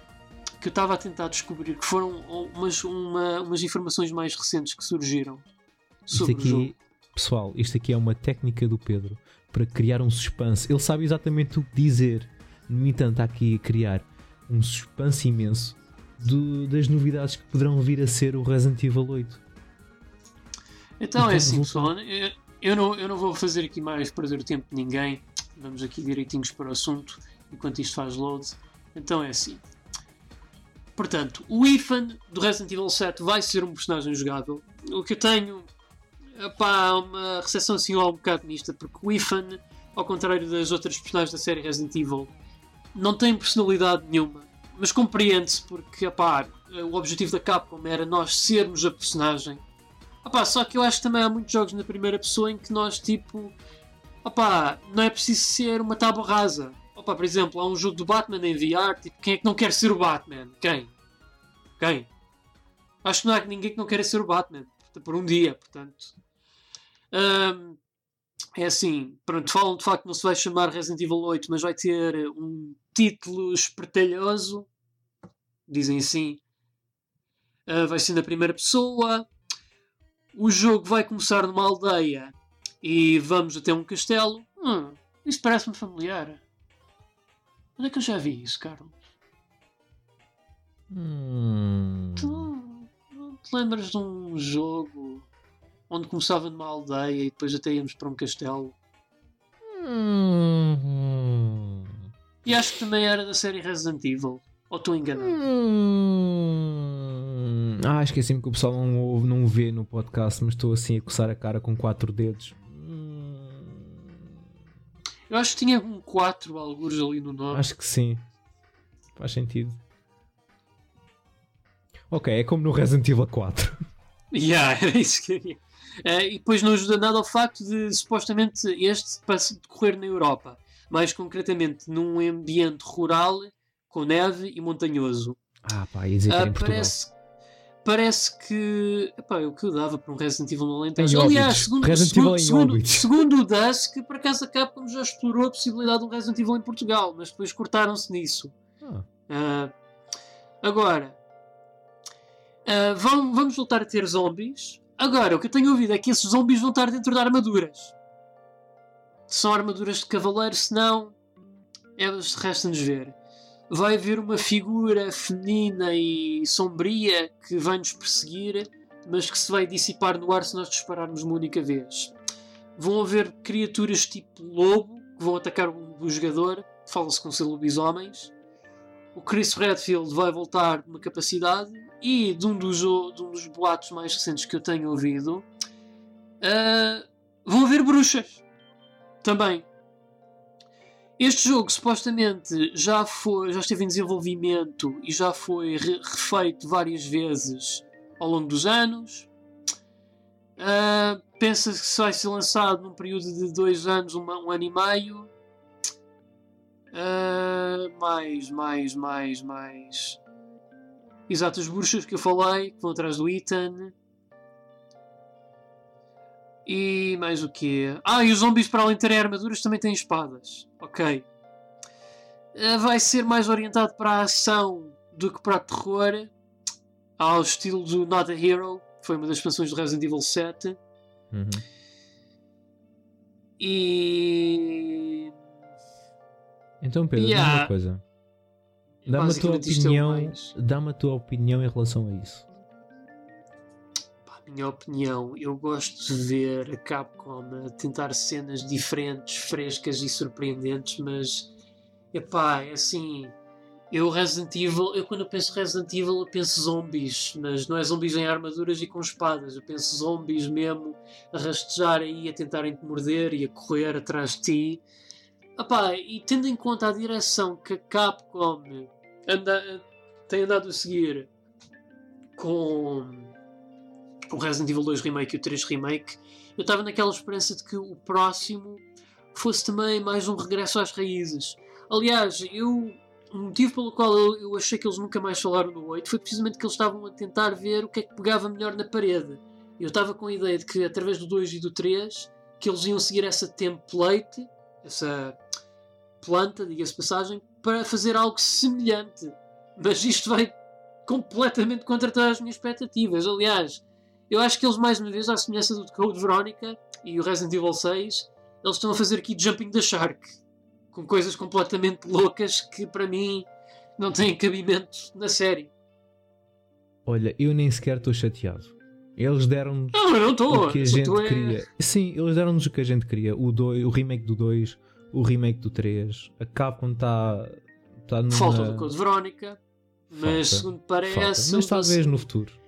S2: que eu estava a tentar descobrir, que foram umas, uma- umas informações mais recentes que surgiram
S1: Isto
S2: sobre o jogo.
S1: aqui, pessoal, isto aqui é uma técnica do Pedro para criar um suspense. Ele sabe exatamente o que dizer. No entanto, está aqui a criar um suspense imenso do- das novidades que poderão vir a ser o Resident Evil 8.
S2: Então é
S1: Então,
S2: assim,
S1: vou-
S2: pessoal, eu, eu não, eu não vou fazer aqui mais perder o tempo de ninguém. Vamos aqui direitinhos para o assunto, enquanto isto faz load. Então é assim. Portanto, o Ethan do Resident Evil 7 vai ser um personagem jogável. O que eu tenho pá, uma recepção assim um bocado mista, porque o Ethan, ao contrário das outras personagens da série Resident Evil, não tem personalidade nenhuma. Mas compreende-se porque epá, o objetivo da Capcom era nós sermos a personagem. Epá, só que eu acho que também há muitos jogos na primeira pessoa em que nós, tipo, epá, não é preciso ser uma tábua rasa. Opa, por exemplo, há um jogo do Batman em VR, tipo, quem é que não quer ser o Batman? Quem? Quem? Acho que não há ninguém que não queira ser o Batman por um dia, portanto. Um, é assim, pronto, falam de facto que não se vai chamar Resident Evil 8, mas vai ter um título espertalhoso, dizem assim. Uh, vai ser na primeira pessoa. O jogo vai começar numa aldeia e vamos até um castelo. Hum, isso parece-me familiar. Onde é que eu já vi isso, Carlos?
S1: Hum.
S2: Tu não te lembras de um jogo onde começava numa aldeia e depois até íamos para um castelo?
S1: Hum.
S2: E acho que também era da série Resident Evil. Ou estou enganado?
S1: Hum. Ah, esqueci-me que o pessoal não, ouve, não vê no podcast, mas estou assim a coçar a cara com quatro dedos.
S2: Eu acho que tinha um 4 alguns ali no nome.
S1: Acho que sim. Faz sentido. Ok, é como no Resident Evil 4.
S2: Yeah, era isso que eu ia. Uh, e depois não ajuda nada ao facto de supostamente este decorrer na Europa, mais concretamente num ambiente rural com neve e montanhoso.
S1: Ah, pá, ia dizer que era
S2: Uh,
S1: Portugal.
S2: parece, parece que. Epá, o que eu dava para um Resident Evil no Alentejo. Aliás, segundo,
S1: Resident
S2: segundo, segundo, segundo o Dusk, por acaso a Capcom já explorou a possibilidade de um Resident Evil em Portugal, mas depois cortaram-se nisso.
S1: Ah,
S2: Ah, agora, ah, vão- vamos voltar a ter zombies. Agora, o que eu tenho ouvido é que esses zombies vão estar dentro de armaduras. São armaduras de cavaleiro, senão é, resta-nos ver. Vai haver uma figura feminina e sombria que vai nos perseguir, mas que se vai dissipar no ar se nós dispararmos uma única vez. Vão haver criaturas tipo lobo que vão atacar o, jogador. Fala-se com ser lobisomens o Chris Redfield vai voltar uma capacidade e de um dos, de um dos boatos mais recentes que eu tenho ouvido ah, vão haver bruxas também. Este jogo supostamente já, foi, já esteve em desenvolvimento e já foi re- refeito várias vezes ao longo dos anos. Ah, Pensa-se que vai ser lançado num período de dois anos, uma- um ano e meio. Ah, mais, mais, mais, mais. Exato, as bruxas que eu falei, que vão atrás do Ethan. E mais o quê? Ah, e os zombies, para além de terem armaduras, também têm espadas. Ok. Ah, vai ser mais orientado para a ação do que para o terror. Ao estilo do Not a Hero, que foi uma das expansões do Resident Evil 7.
S1: uhum.
S2: E.
S1: Então, Pedro,
S2: Yeah.
S1: uma coisa. Dá-me a tua
S2: é
S1: opinião. Dá-me a tua opinião em relação a isso.
S2: Minha opinião, eu gosto de ver a Capcom a tentar cenas diferentes, frescas e surpreendentes, mas epá, é assim. Eu Resident Evil, eu quando penso Resident Evil eu penso zombies, mas não é zombies em armaduras e com espadas, eu penso zombies mesmo a rastejar aí, a tentarem te morder e a correr atrás de ti. Epá, e tendo em conta a direção que a Capcom anda, tem andado a seguir com o Resident Evil 2 Remake e o 3 Remake, eu estava naquela esperança de que o próximo fosse também mais um regresso às raízes. Aliás, eu, o motivo pelo qual eu, eu achei que eles nunca mais falaram no 8 foi precisamente que eles estavam a tentar ver o que é que pegava melhor na parede. Eu estava com a ideia de que através do 2 e do 3 que eles iam seguir essa template, essa planta, diga-se passagem, para fazer algo semelhante. Mas isto vai completamente contra todas as minhas expectativas. Aliás, eu acho que eles, mais uma vez, à semelhança do Code Veronica e o Resident Evil 6, eles estão a fazer aqui Jumping the Shark com coisas completamente loucas que, para mim, não têm cabimento na série.
S1: Olha, eu nem sequer estou chateado. Eles deram-nos o que a gente
S2: é-
S1: queria. Sim, eles deram-nos o que a gente queria. O, dois, o remake do 2, o remake do 3. A Capcom está tá numa...
S2: Falta do Code Verónica, mas
S1: Falta,
S2: segundo parece.
S1: Falta. Mas talvez no futuro.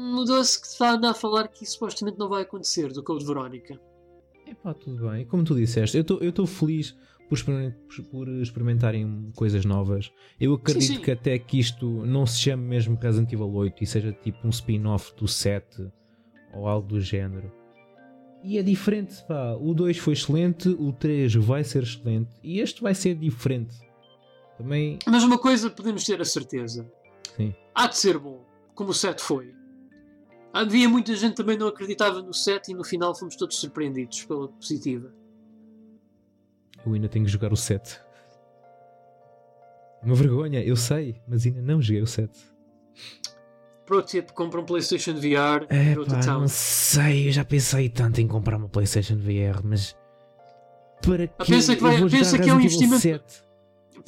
S2: Mudou-se que está a falar que supostamente não vai acontecer do Code Verónica.
S1: Epá, tudo bem. Como tu disseste, eu estou feliz por, por experimentarem coisas novas. Eu acredito
S2: sim.
S1: que até que isto não se chame mesmo Resident Evil 8 e seja tipo um spin-off do 7 ou algo do género. E é diferente, pá. O 2 foi excelente, o 3 vai ser excelente e este vai ser diferente. Também,
S2: Mas uma coisa podemos ter a certeza:
S1: sim.
S2: há de ser bom, como o 7 foi. Havia muita gente também não acreditava no 7 e no final fomos todos surpreendidos pela positiva.
S1: Eu ainda tenho que jogar o 7. Uma vergonha, eu sei, mas ainda não joguei o 7.
S2: Pro tip: compra um PlayStation VR
S1: É pá, não sei, eu já pensei tanto em comprar uma PlayStation VR, mas para que
S2: Ah, pensa que vai-
S1: eu vou
S2: pensa que é um investimento-
S1: 7?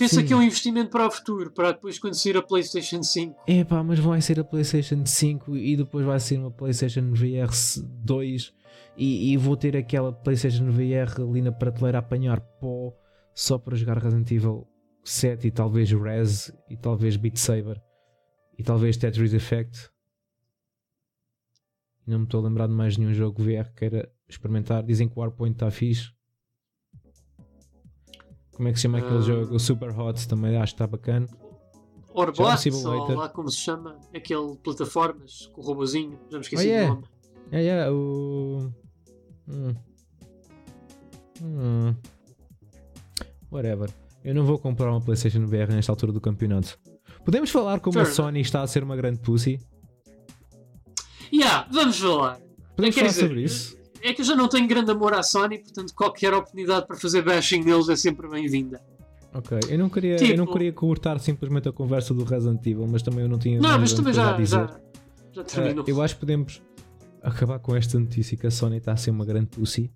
S2: Pensa
S1: Sim.
S2: que é um investimento para o futuro, para depois quando sair a PlayStation 5.
S1: É pá, mas vai ser a PlayStation 5 e depois vai ser uma PlayStation VR 2 e, e vou ter aquela PlayStation VR ali na prateleira a apanhar pó só para jogar Resident Evil 7 e talvez Res e talvez Beat Saber e talvez Tetris Effect. Não me estou a lembrar de mais nenhum jogo VR que queira experimentar. Dizem que o Warpoint está fixe. Como é que se chama aquele
S2: Ah.
S1: jogo? O Super Hot também acho que está bacana.
S2: Orbot, ou lá como se chama, aquele plataformas com o robozinho, já me esqueci
S1: Oh, yeah.
S2: do nome.
S1: É, é, o. Hum. Hum. Whatever. Eu não vou comprar uma PlayStation VR nesta altura do campeonato. Podemos falar como a
S2: Fair
S1: Sony está a ser uma grande pussy?
S2: Yeah, vamos falar.
S1: Podemos falar
S2: dizer,
S1: sobre isso?
S2: É que eu já não tenho grande amor à Sony, portanto qualquer oportunidade para fazer bashing neles é sempre bem-vinda.
S1: Ok. Eu não queria, eu
S2: Tipo-
S1: não queria cortar simplesmente a conversa do Resident Evil, mas também eu não tinha.
S2: Não, mas também já, já, já terminou.
S1: Ah, eu acho que podemos acabar com esta notícia que a Sony está a ser uma grande pussy.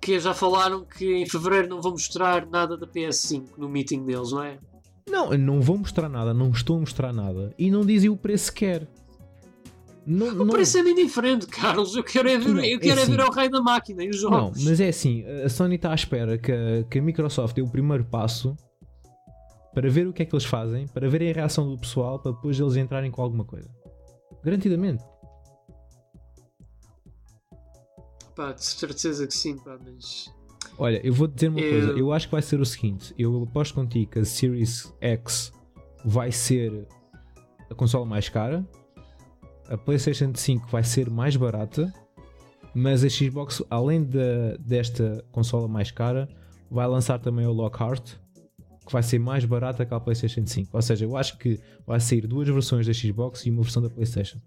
S2: Que já falaram que em fevereiro não vão mostrar nada da PS5 no meeting deles, não é?
S1: Não, eu não vou mostrar nada, não estou a mostrar nada. E não dizem o preço sequer. Não,
S2: O
S1: não,
S2: preço é muito diferente, Carlos. Eu quero é ver,
S1: Não,
S2: eu
S1: é
S2: quero é ver
S1: assim.
S2: o rei da máquina e os
S1: Não,
S2: jogos.
S1: mas é assim, a Sony está à espera que a, que a Microsoft dê o primeiro passo para ver o que é que eles fazem, para verem a reação do pessoal, para depois eles entrarem com alguma coisa. Garantidamente.
S2: Pá, de certeza que sim, pá, mas.
S1: Olha, eu vou dizer uma
S2: Eu-
S1: coisa, eu acho que vai ser o seguinte, eu aposto contigo que a Series X vai ser a consola mais cara, a PlayStation 5 vai ser mais barata, mas a Xbox, além da- desta consola mais cara, vai lançar também o Lockhart, que vai ser mais barata que a PlayStation 5. Ou seja, eu acho que vai sair duas versões da Xbox e uma versão da PlayStation.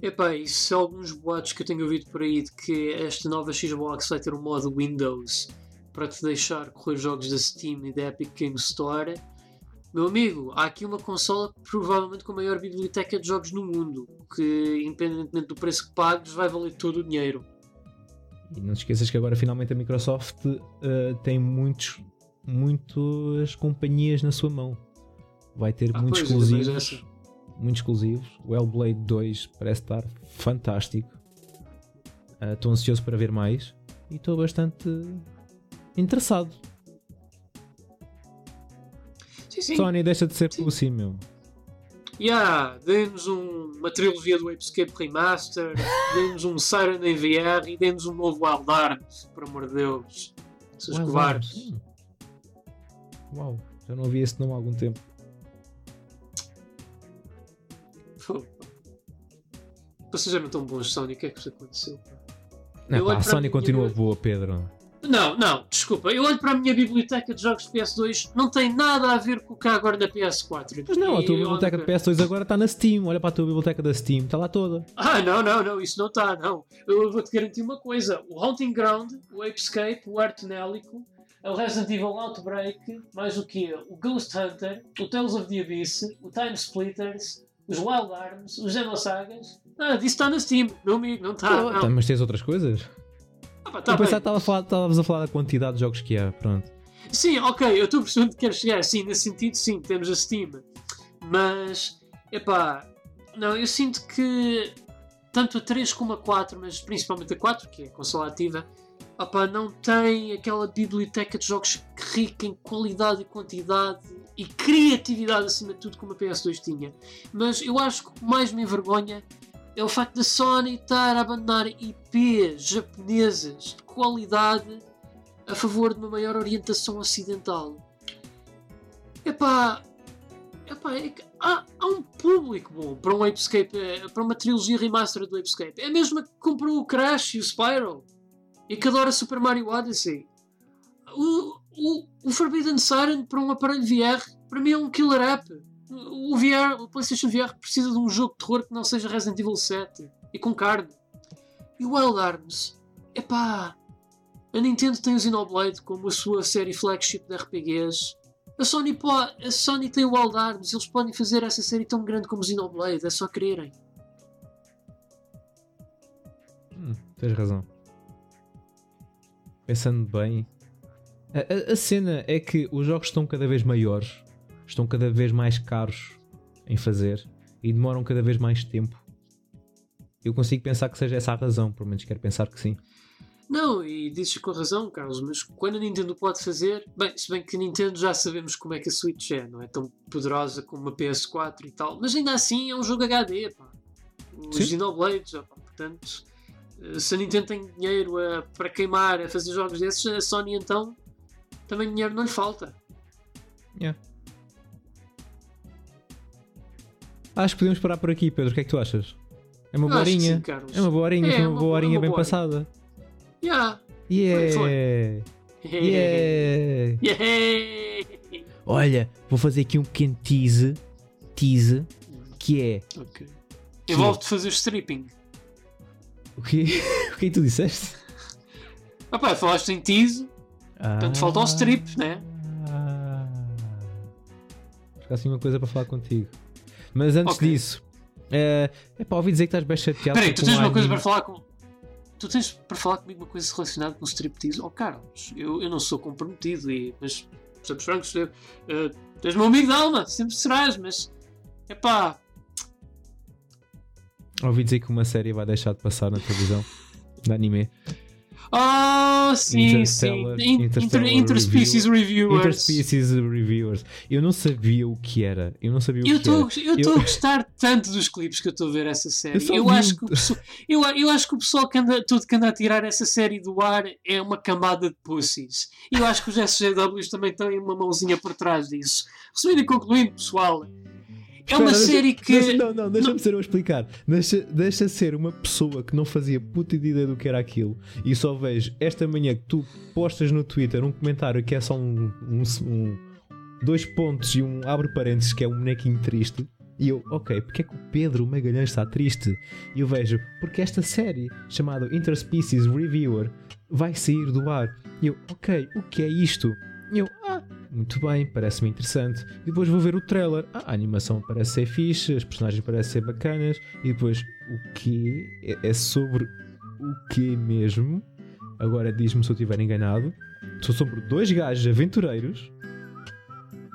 S2: Epá, isso são alguns boatos que eu tenho ouvido por aí de que esta nova Xbox vai ter um modo Windows para te deixar correr jogos da Steam e da Epic Games Store. Meu amigo, há aqui uma consola provavelmente com a maior biblioteca de jogos no mundo, que independentemente do preço que pagues, vai valer todo o dinheiro.
S1: E não te esqueças que agora finalmente a Microsoft eh, tem muitos, muitas companhias na sua mão. Vai ter
S2: Ah,
S1: muitos exclusivos. Muitos exclusivos. O Hellblade 2 parece estar fantástico. Estou ansioso para ver mais. E estou bastante interessado.
S2: Sim, sim.
S1: Sony, deixa de ser pussy, meu.
S2: Yeah, demos um- uma trilogia do Escape Remaster, demos um Siren em VR e demos um novo Wild Arms, por amor de Deus. Seus
S1: Wild
S2: covardes.
S1: Hum. Uau, já não ouvi esse nome há algum tempo.
S2: Pô. Vocês eram tão bons, Sony, o que é que vos aconteceu?
S1: Não, pá, a Sony continua
S2: eu-
S1: boa, Pedro.
S2: Não, não, desculpa. Eu olho para a minha biblioteca de jogos de PS2, não tem nada a ver com o que há agora na PS4.
S1: Mas não, a tua biblioteca de PS2 agora está na Steam. Olha para a tua biblioteca da Steam, está lá toda.
S2: Ah, não, não, não, isso não está, não. Eu vou-te garantir uma coisa: o Haunting Ground, o Apescape, o Artenélico, o Resident Evil Outbreak, mais o quê? O Ghost Hunter, o Tales of the Abyss, o Time Splitters, os Wild Arms, os Xenosagas. Ah, disso está na Steam, meu amigo, não está.
S1: Oh,
S2: não.
S1: tá, mas tens outras coisas?
S2: Ah, pá, tá
S1: eu
S2: bem.
S1: pensava que estava a falar- estavas a falar da quantidade de jogos que há. Pronto.
S2: Sim, ok, eu estou percebendo que queres chegar. Sim, nesse sentido, sim, temos a Steam. Mas, epá, não, eu sinto que tanto a 3 como a 4, mas principalmente a 4, que é a consola ativa, opa, não tem aquela biblioteca de jogos rica em qualidade e quantidade e criatividade acima de tudo como a PS2 tinha. Mas eu acho que o que mais me envergonha é o facto da Sony estar a abandonar IPs japonesas de qualidade a favor de uma maior orientação ocidental. Epá, epá é que há, há um público bom para um Apescape, eh, para uma trilogia remaster do Apescape. É a mesma que comprou o Crash e o Spyro e que adora Super Mario Odyssey. O, o, o Forbidden Siren para um aparelho VR, para mim é um killer app. O VR, o PlayStation VR precisa de um jogo de terror que não seja Resident Evil 7 e com carne. E o Wild Arms, epá, a Nintendo tem o Xenoblade como a sua série flagship de RPGs. A Sony, pode, a Sony tem o Wild Arms, eles podem fazer essa série tão grande como o Xenoblade, é só quererem.
S1: Hum, tens razão. Pensando bem, a, a, a, cena é que os jogos estão cada vez maiores, estão cada vez mais caros em fazer e demoram cada vez mais tempo. Eu consigo pensar que seja essa a razão, pelo menos quero pensar que sim.
S2: Não, e dizes com razão, Carlos, mas quando a Nintendo pode fazer, bem, se bem que a Nintendo já sabemos como é que a Switch é, não é tão poderosa como uma PS4 e tal, mas ainda assim é um jogo HD, pá. Os Xenoblades, portanto, eh, se a Nintendo tem dinheiro a, para queimar a fazer jogos desses, a Sony então também dinheiro não lhe falta.
S1: Yeah. Acho que podemos parar por aqui, Pedro. O que é que tu achas? É uma boa horinha. Sim, é uma boa horinha, é, uma, boa horinha bem boa passada.
S2: Yeah.
S1: Yeah. Foi. Yeah.
S2: yeah.
S1: Olha, vou fazer aqui um pequeno tease. Tease. Que é.
S2: Ok. Envolve-te é... fazer stripping.
S1: O quê? o que é que tu disseste?
S2: Ah pá, falaste em tease. Ah. Portanto, falta o strip, né?
S1: Ah. assim uma coisa para falar contigo. Mas antes okay. disso, é, é para ouvir dizer que estás bem chateado.
S2: Peraí, tu tens uma coisa para falar com. Tu tens para falar comigo uma coisa relacionada com o striptease? Oh, Carlos, eu, eu não sou comprometido, e, mas estamos francos, uh, tens meu amigo de alma, sempre serás, mas é pá.
S1: Ouvi dizer que uma série vai deixar de passar na televisão, de anime.
S2: Oh, sim, sim. Inter, interspecies review. Reviewers.
S1: Interspecies Reviewers. Eu não sabia o que era. Eu não sabia o
S2: eu
S1: que tô,
S2: era. Eu estou a gostar tanto dos clipes que eu estou a ver essa série. Eu, eu acho, que o pessoal, eu, eu acho que o pessoal que anda, todo que anda a tirar essa série do ar é uma camada de pussies. E eu acho que os SGWs também têm uma mãozinha por trás disso. Resumindo e concluindo, pessoal, é uma Espera, série que.
S1: Deixa, não, não, deixa-me ser eu a explicar. Deixa, deixa ser uma pessoa que não fazia puta ideia do que era aquilo e só vejo esta manhã que tu postas no Twitter um comentário que é só um, um, um dois pontos e um abre parênteses que é um bonequinho triste. E eu, ok, porque é que o Pedro Magalhães está triste? E eu vejo, porque esta série, chamada Interspecies Reviewer, vai sair do ar. E eu, ok, o que é isto? E eu, ah, muito bem, parece-me interessante. E depois vou ver o trailer. Ah, a animação parece ser fixe, as personagens parecem ser bacanas. E depois, o que é, é sobre o que mesmo? Agora diz-me se eu estiver enganado. São sobre dois gajos aventureiros.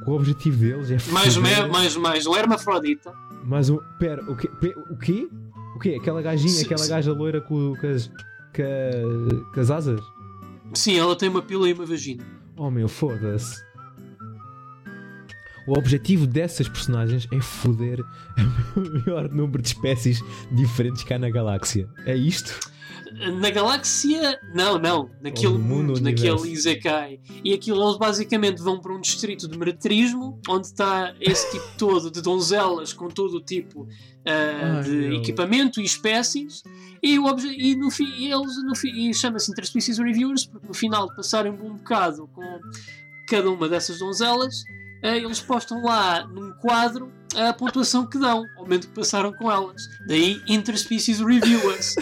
S1: O objetivo deles é
S2: mais, mais, mais um hermafrodita.
S1: Mais um. Pera, o quê? O quê? O quê? Aquela gajinha, sim, aquela sim. gaja loira com, com, as, com, com as asas?
S2: Sim, ela tem uma pila e uma vagina.
S1: Oh meu, foda-se. O objetivo dessas personagens é foder o maior número de espécies diferentes que há na galáxia. É isto?
S2: Na galáxia, não, não. Naquele mundo, mundo naquele Isekai. E aquilo eles basicamente vão para um distrito de meretrismo, onde está esse tipo todo de donzelas com todo o tipo uh, Ai, de meu. equipamento e espécies. E, o e no fim, eles no fim, e chama-se Interspecies Reviewers, porque no final de passarem um bom bocado com cada uma dessas donzelas, eles postam lá num quadro a pontuação que dão, ao momento que passaram com elas. Daí Interspecies Reviewers.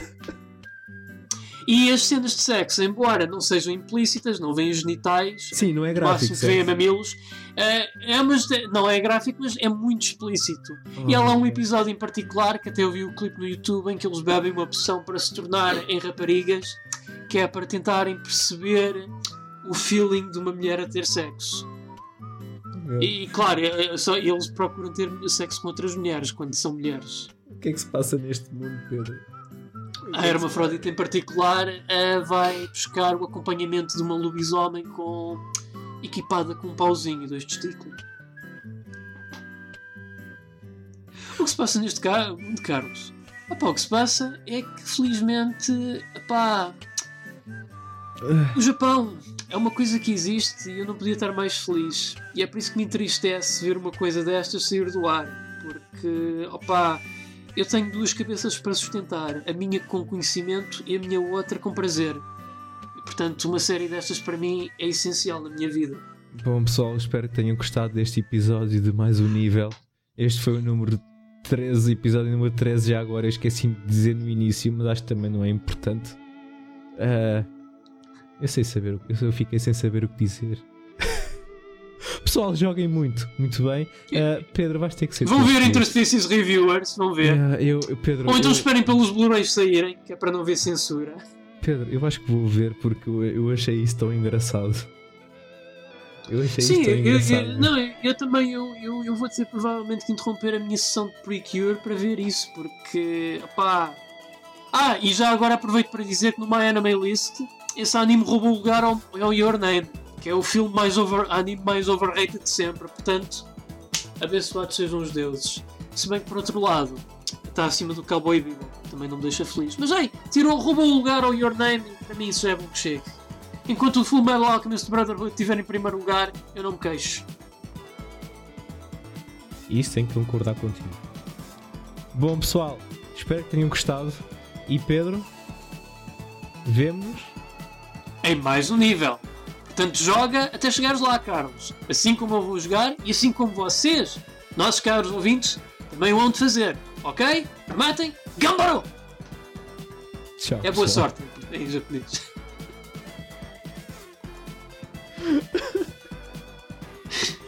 S2: E as cenas de sexo, embora não sejam implícitas, não vêm genitais,
S1: Sim, não é gráfico.
S2: que vêm mamilos, é, é, mas, não é gráfico, mas é muito explícito. Oh, e há lá um episódio em particular que até eu vi o clipe no YouTube em que eles bebem uma poção para se tornar em raparigas, que é para tentarem perceber o feeling de uma mulher a ter sexo. E claro, é só, eles procuram ter sexo com outras mulheres quando são mulheres.
S1: O que é que se passa neste mundo, Pedro?
S2: a hermafrodita em particular uh, vai buscar o acompanhamento de uma lobisomem com equipada com um pauzinho e dois testículos. O que se passa neste caso, Carlos? Epá, o que se passa é que felizmente epá, o Japão é uma coisa que existe e eu não podia estar mais feliz. E é por isso que me entristece ver uma coisa destas sair do ar. Porque, opá, eu tenho duas cabeças para sustentar: a minha com conhecimento e a minha outra com prazer. Portanto, uma série destas para mim é essencial na minha vida.
S1: Bom, pessoal, espero que tenham gostado deste episódio de mais um nível. Este foi o número 13, episódio número 13. Já agora eu esqueci de dizer no início, mas acho que também não é importante. Uh, eu sei saber, eu fiquei sem saber o que dizer. Pessoal, joguem muito, muito bem. Uh, Pedro, vais ter que ser.
S2: Vão ver Interspecies Reviewers, vão ver. Uh,
S1: eu, Pedro,
S2: Ou então
S1: eu...
S2: esperem pelos Blu-rays saírem, que é para não ver censura.
S1: Pedro, eu acho que vou ver porque eu, eu achei isso tão engraçado. Eu achei
S2: Sim,
S1: isso tão engraçado.
S2: Eu, não, eu também eu, eu, eu vou ter provavelmente que interromper a minha sessão de Precure para ver isso, porque. Opá. Ah, e já agora aproveito para dizer que no My Anime List esse anime roubou o lugar ao, ao Your Name, que é o filme mais over, anime mais overrated de sempre. Portanto, abençoados sejam os deuses. Se bem que, por outro lado, está acima do Cowboy Bebop, também não me deixa feliz. Mas, ei, tirou, roubou o lugar ao Your Name, e para mim isso é bom que chegue. Enquanto o Full Metal Alchemist Brotherhood estiver em primeiro lugar, eu não me queixo.
S1: Isso tem que concordar contigo. Bom, pessoal, espero que tenham gostado. E Pedro, vemos
S2: em mais um nível. Portanto, joga até chegares lá, Carlos. Assim como eu vou jogar e assim como vocês, nossos caros ouvintes, também o vão de fazer. Ok? Matem, Gambaro!
S1: Tchau,
S2: é boa sorte em japonês.